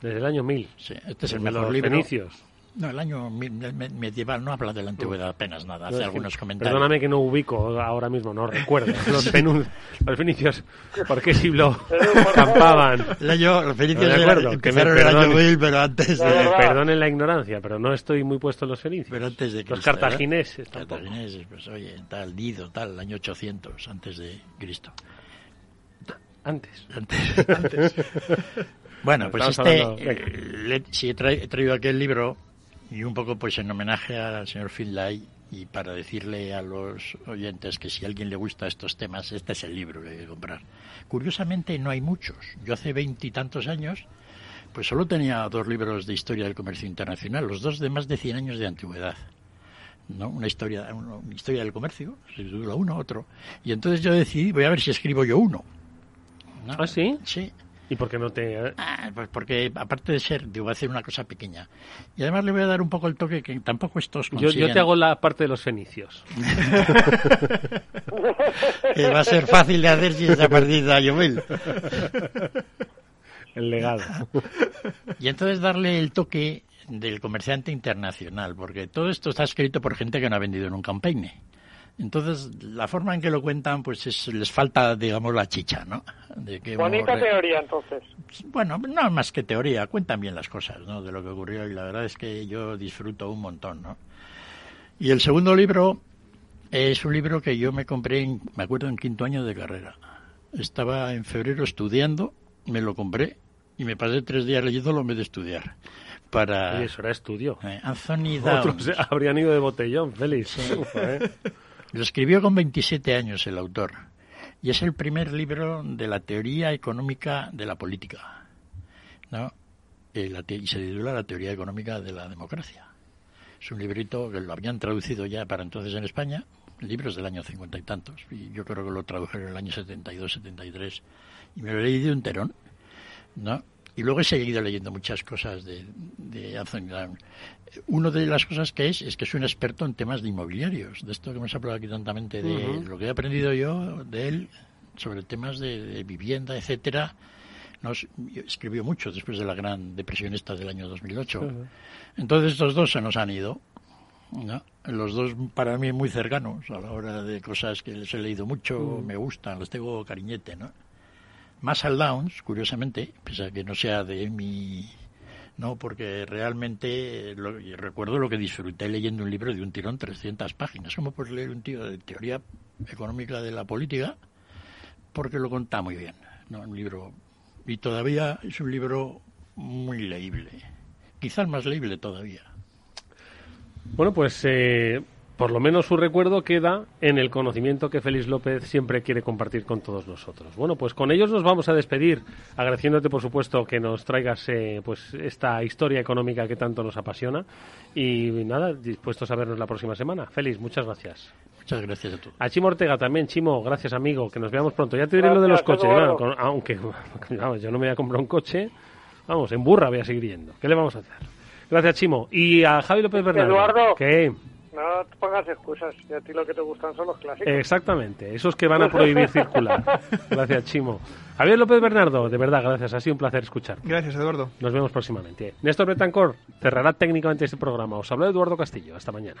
Desde el año 1000. Sí, este es el mejor los libro. fenicios. No, el año me- me- medieval no habla de la antigüedad apenas nada, hace No, algunos comentarios. Perdóname que no ubico ahora mismo, no recuerdo. Los, penun- los fenicios, ¿por qué siglo campaban? El año- los fenicios No, acuerdo, que me empezaron el año. 1000, pero antes de- Eh, Perdonen la ignorancia, pero no estoy muy puesto en los fenicios. Pero antes de los Cristo, ¿verdad? cartagineses tampoco. Cartagineses, pues oye, tal, Dido, tal, el año 800 antes de Cristo. Antes. Antes. Bueno, pues Estamos este, hablando- eh, le- sí, he, tra- he traído aquel libro y un poco pues en homenaje al señor Finlay y para decirle a los oyentes que si a alguien le gusta estos temas, este es el libro que hay que comprar. Curiosamente no hay muchos. Yo hace veintitantos años pues solo tenía dos libros de historia del comercio internacional, los dos de más de 100 años de antigüedad. ¿no? Una historia, una historia del comercio, se titula uno, otro. Y entonces yo decidí, voy a ver si escribo yo uno. ¿no? ¿Ah, sí? Sí. ¿Y por qué no te...? eh? Ah, pues porque aparte de ser, digo, voy a hacer una cosa pequeña. Y además le voy a dar un poco el toque que tampoco estos Yo, consiguen. yo te hago la parte de los fenicios. Que va a ser fácil de hacer si es a partir de año 1000. El legado. Y entonces darle el toque del comerciante internacional, porque todo esto está escrito por gente que no ha vendido nunca un peine. Entonces, la forma en que lo cuentan, pues es, les falta, digamos, la chicha, ¿no? De que Bonita hemos re- teoría, entonces. Bueno, no más que teoría, cuentan bien las cosas, ¿no? De lo que ocurrió y la verdad es que yo disfruto un montón, ¿no? Y el segundo libro es un libro que yo me compré, en- me acuerdo, en quinto año de carrera. Estaba en febrero estudiando, me lo compré y me pasé tres días leyéndolo en vez de estudiar. Para Oye, eso era estudio. eh, Anthony Downs. Otros habrían ido de botellón, Félix. Joder. Lo escribió con 27 años el autor y es el primer libro de la teoría económica de la política, ¿no? Eh, y se titula La teoría económica de la democracia. Es un librito que lo habían traducido ya para entonces en España, libros del año cincuenta y tantos, y yo creo que lo tradujeron en el año 72, 73, y me lo leí de un terón, ¿no? Y luego he seguido leyendo muchas cosas de, de Anthony Down. Una de las cosas que es, es que es un experto en temas de inmobiliarios, de esto que hemos hablado aquí tantamente, de lo que he aprendido yo de él sobre temas de, de vivienda, etcétera. Nos, escribió mucho después de la gran depresión esta del año 2008. Ujú. Entonces estos dos se nos han ido. ¿no? Los dos para mí muy cercanos a la hora de cosas que les he leído mucho, me gustan, les tengo cariñete, ¿no? Marshall Downs, curiosamente, pese a que no sea de mi... No, porque realmente lo- y recuerdo lo que disfruté leyendo un libro de un tirón 300 páginas. ¿Cómo puedes leer un tío de teoría económica de la política? Porque lo cuenta muy bien. ¿no? Un libro... Y todavía es un libro muy leíble. Quizás más leíble todavía. Bueno, pues eh, por lo menos su recuerdo queda en el conocimiento que Félix López siempre quiere compartir con todos nosotros. Bueno, pues con ellos nos vamos a despedir, agradeciéndote por supuesto que nos traigas eh, pues esta historia económica que tanto nos apasiona y nada, dispuestos a vernos la próxima semana. Félix, muchas gracias. Muchas gracias a todos. A Chimo Ortega también, Chimo, gracias amigo, que nos veamos pronto. Ya te diré lo de los Gracias, coches, claro, con- aunque vamos, yo no me voy a comprar un coche, vamos, en burra voy a seguir yendo. ¿Qué le vamos a hacer? Gracias, Chimo. Y a Javi López Bernardo. Eduardo. ¿Qué? No te pongas excusas. Y a ti lo que te gustan son los clásicos. Exactamente, esos que van a prohibir circular. Gracias, Chimo. Javier López Bernardo, de verdad, gracias. Ha sido un placer escuchar. Gracias, Eduardo. Nos vemos próximamente. Néstor Betancor cerrará técnicamente este programa. Os habló Eduardo Castillo. Hasta mañana.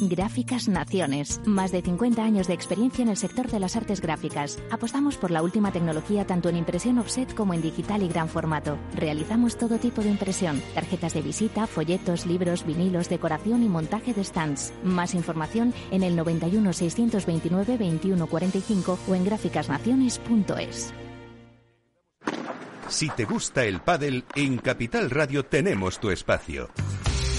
Gráficas Naciones. Más de 50 años de experiencia en el sector de las artes gráficas. Apostamos por la última tecnología tanto en impresión offset como en digital y gran formato. Realizamos todo tipo de impresión. Tarjetas de visita, folletos, libros, vinilos, decoración y montaje de stands. Más información en el 91 629 2145 o en gráficasnaciones.es. Si te gusta el pádel, en Capital Radio tenemos tu espacio.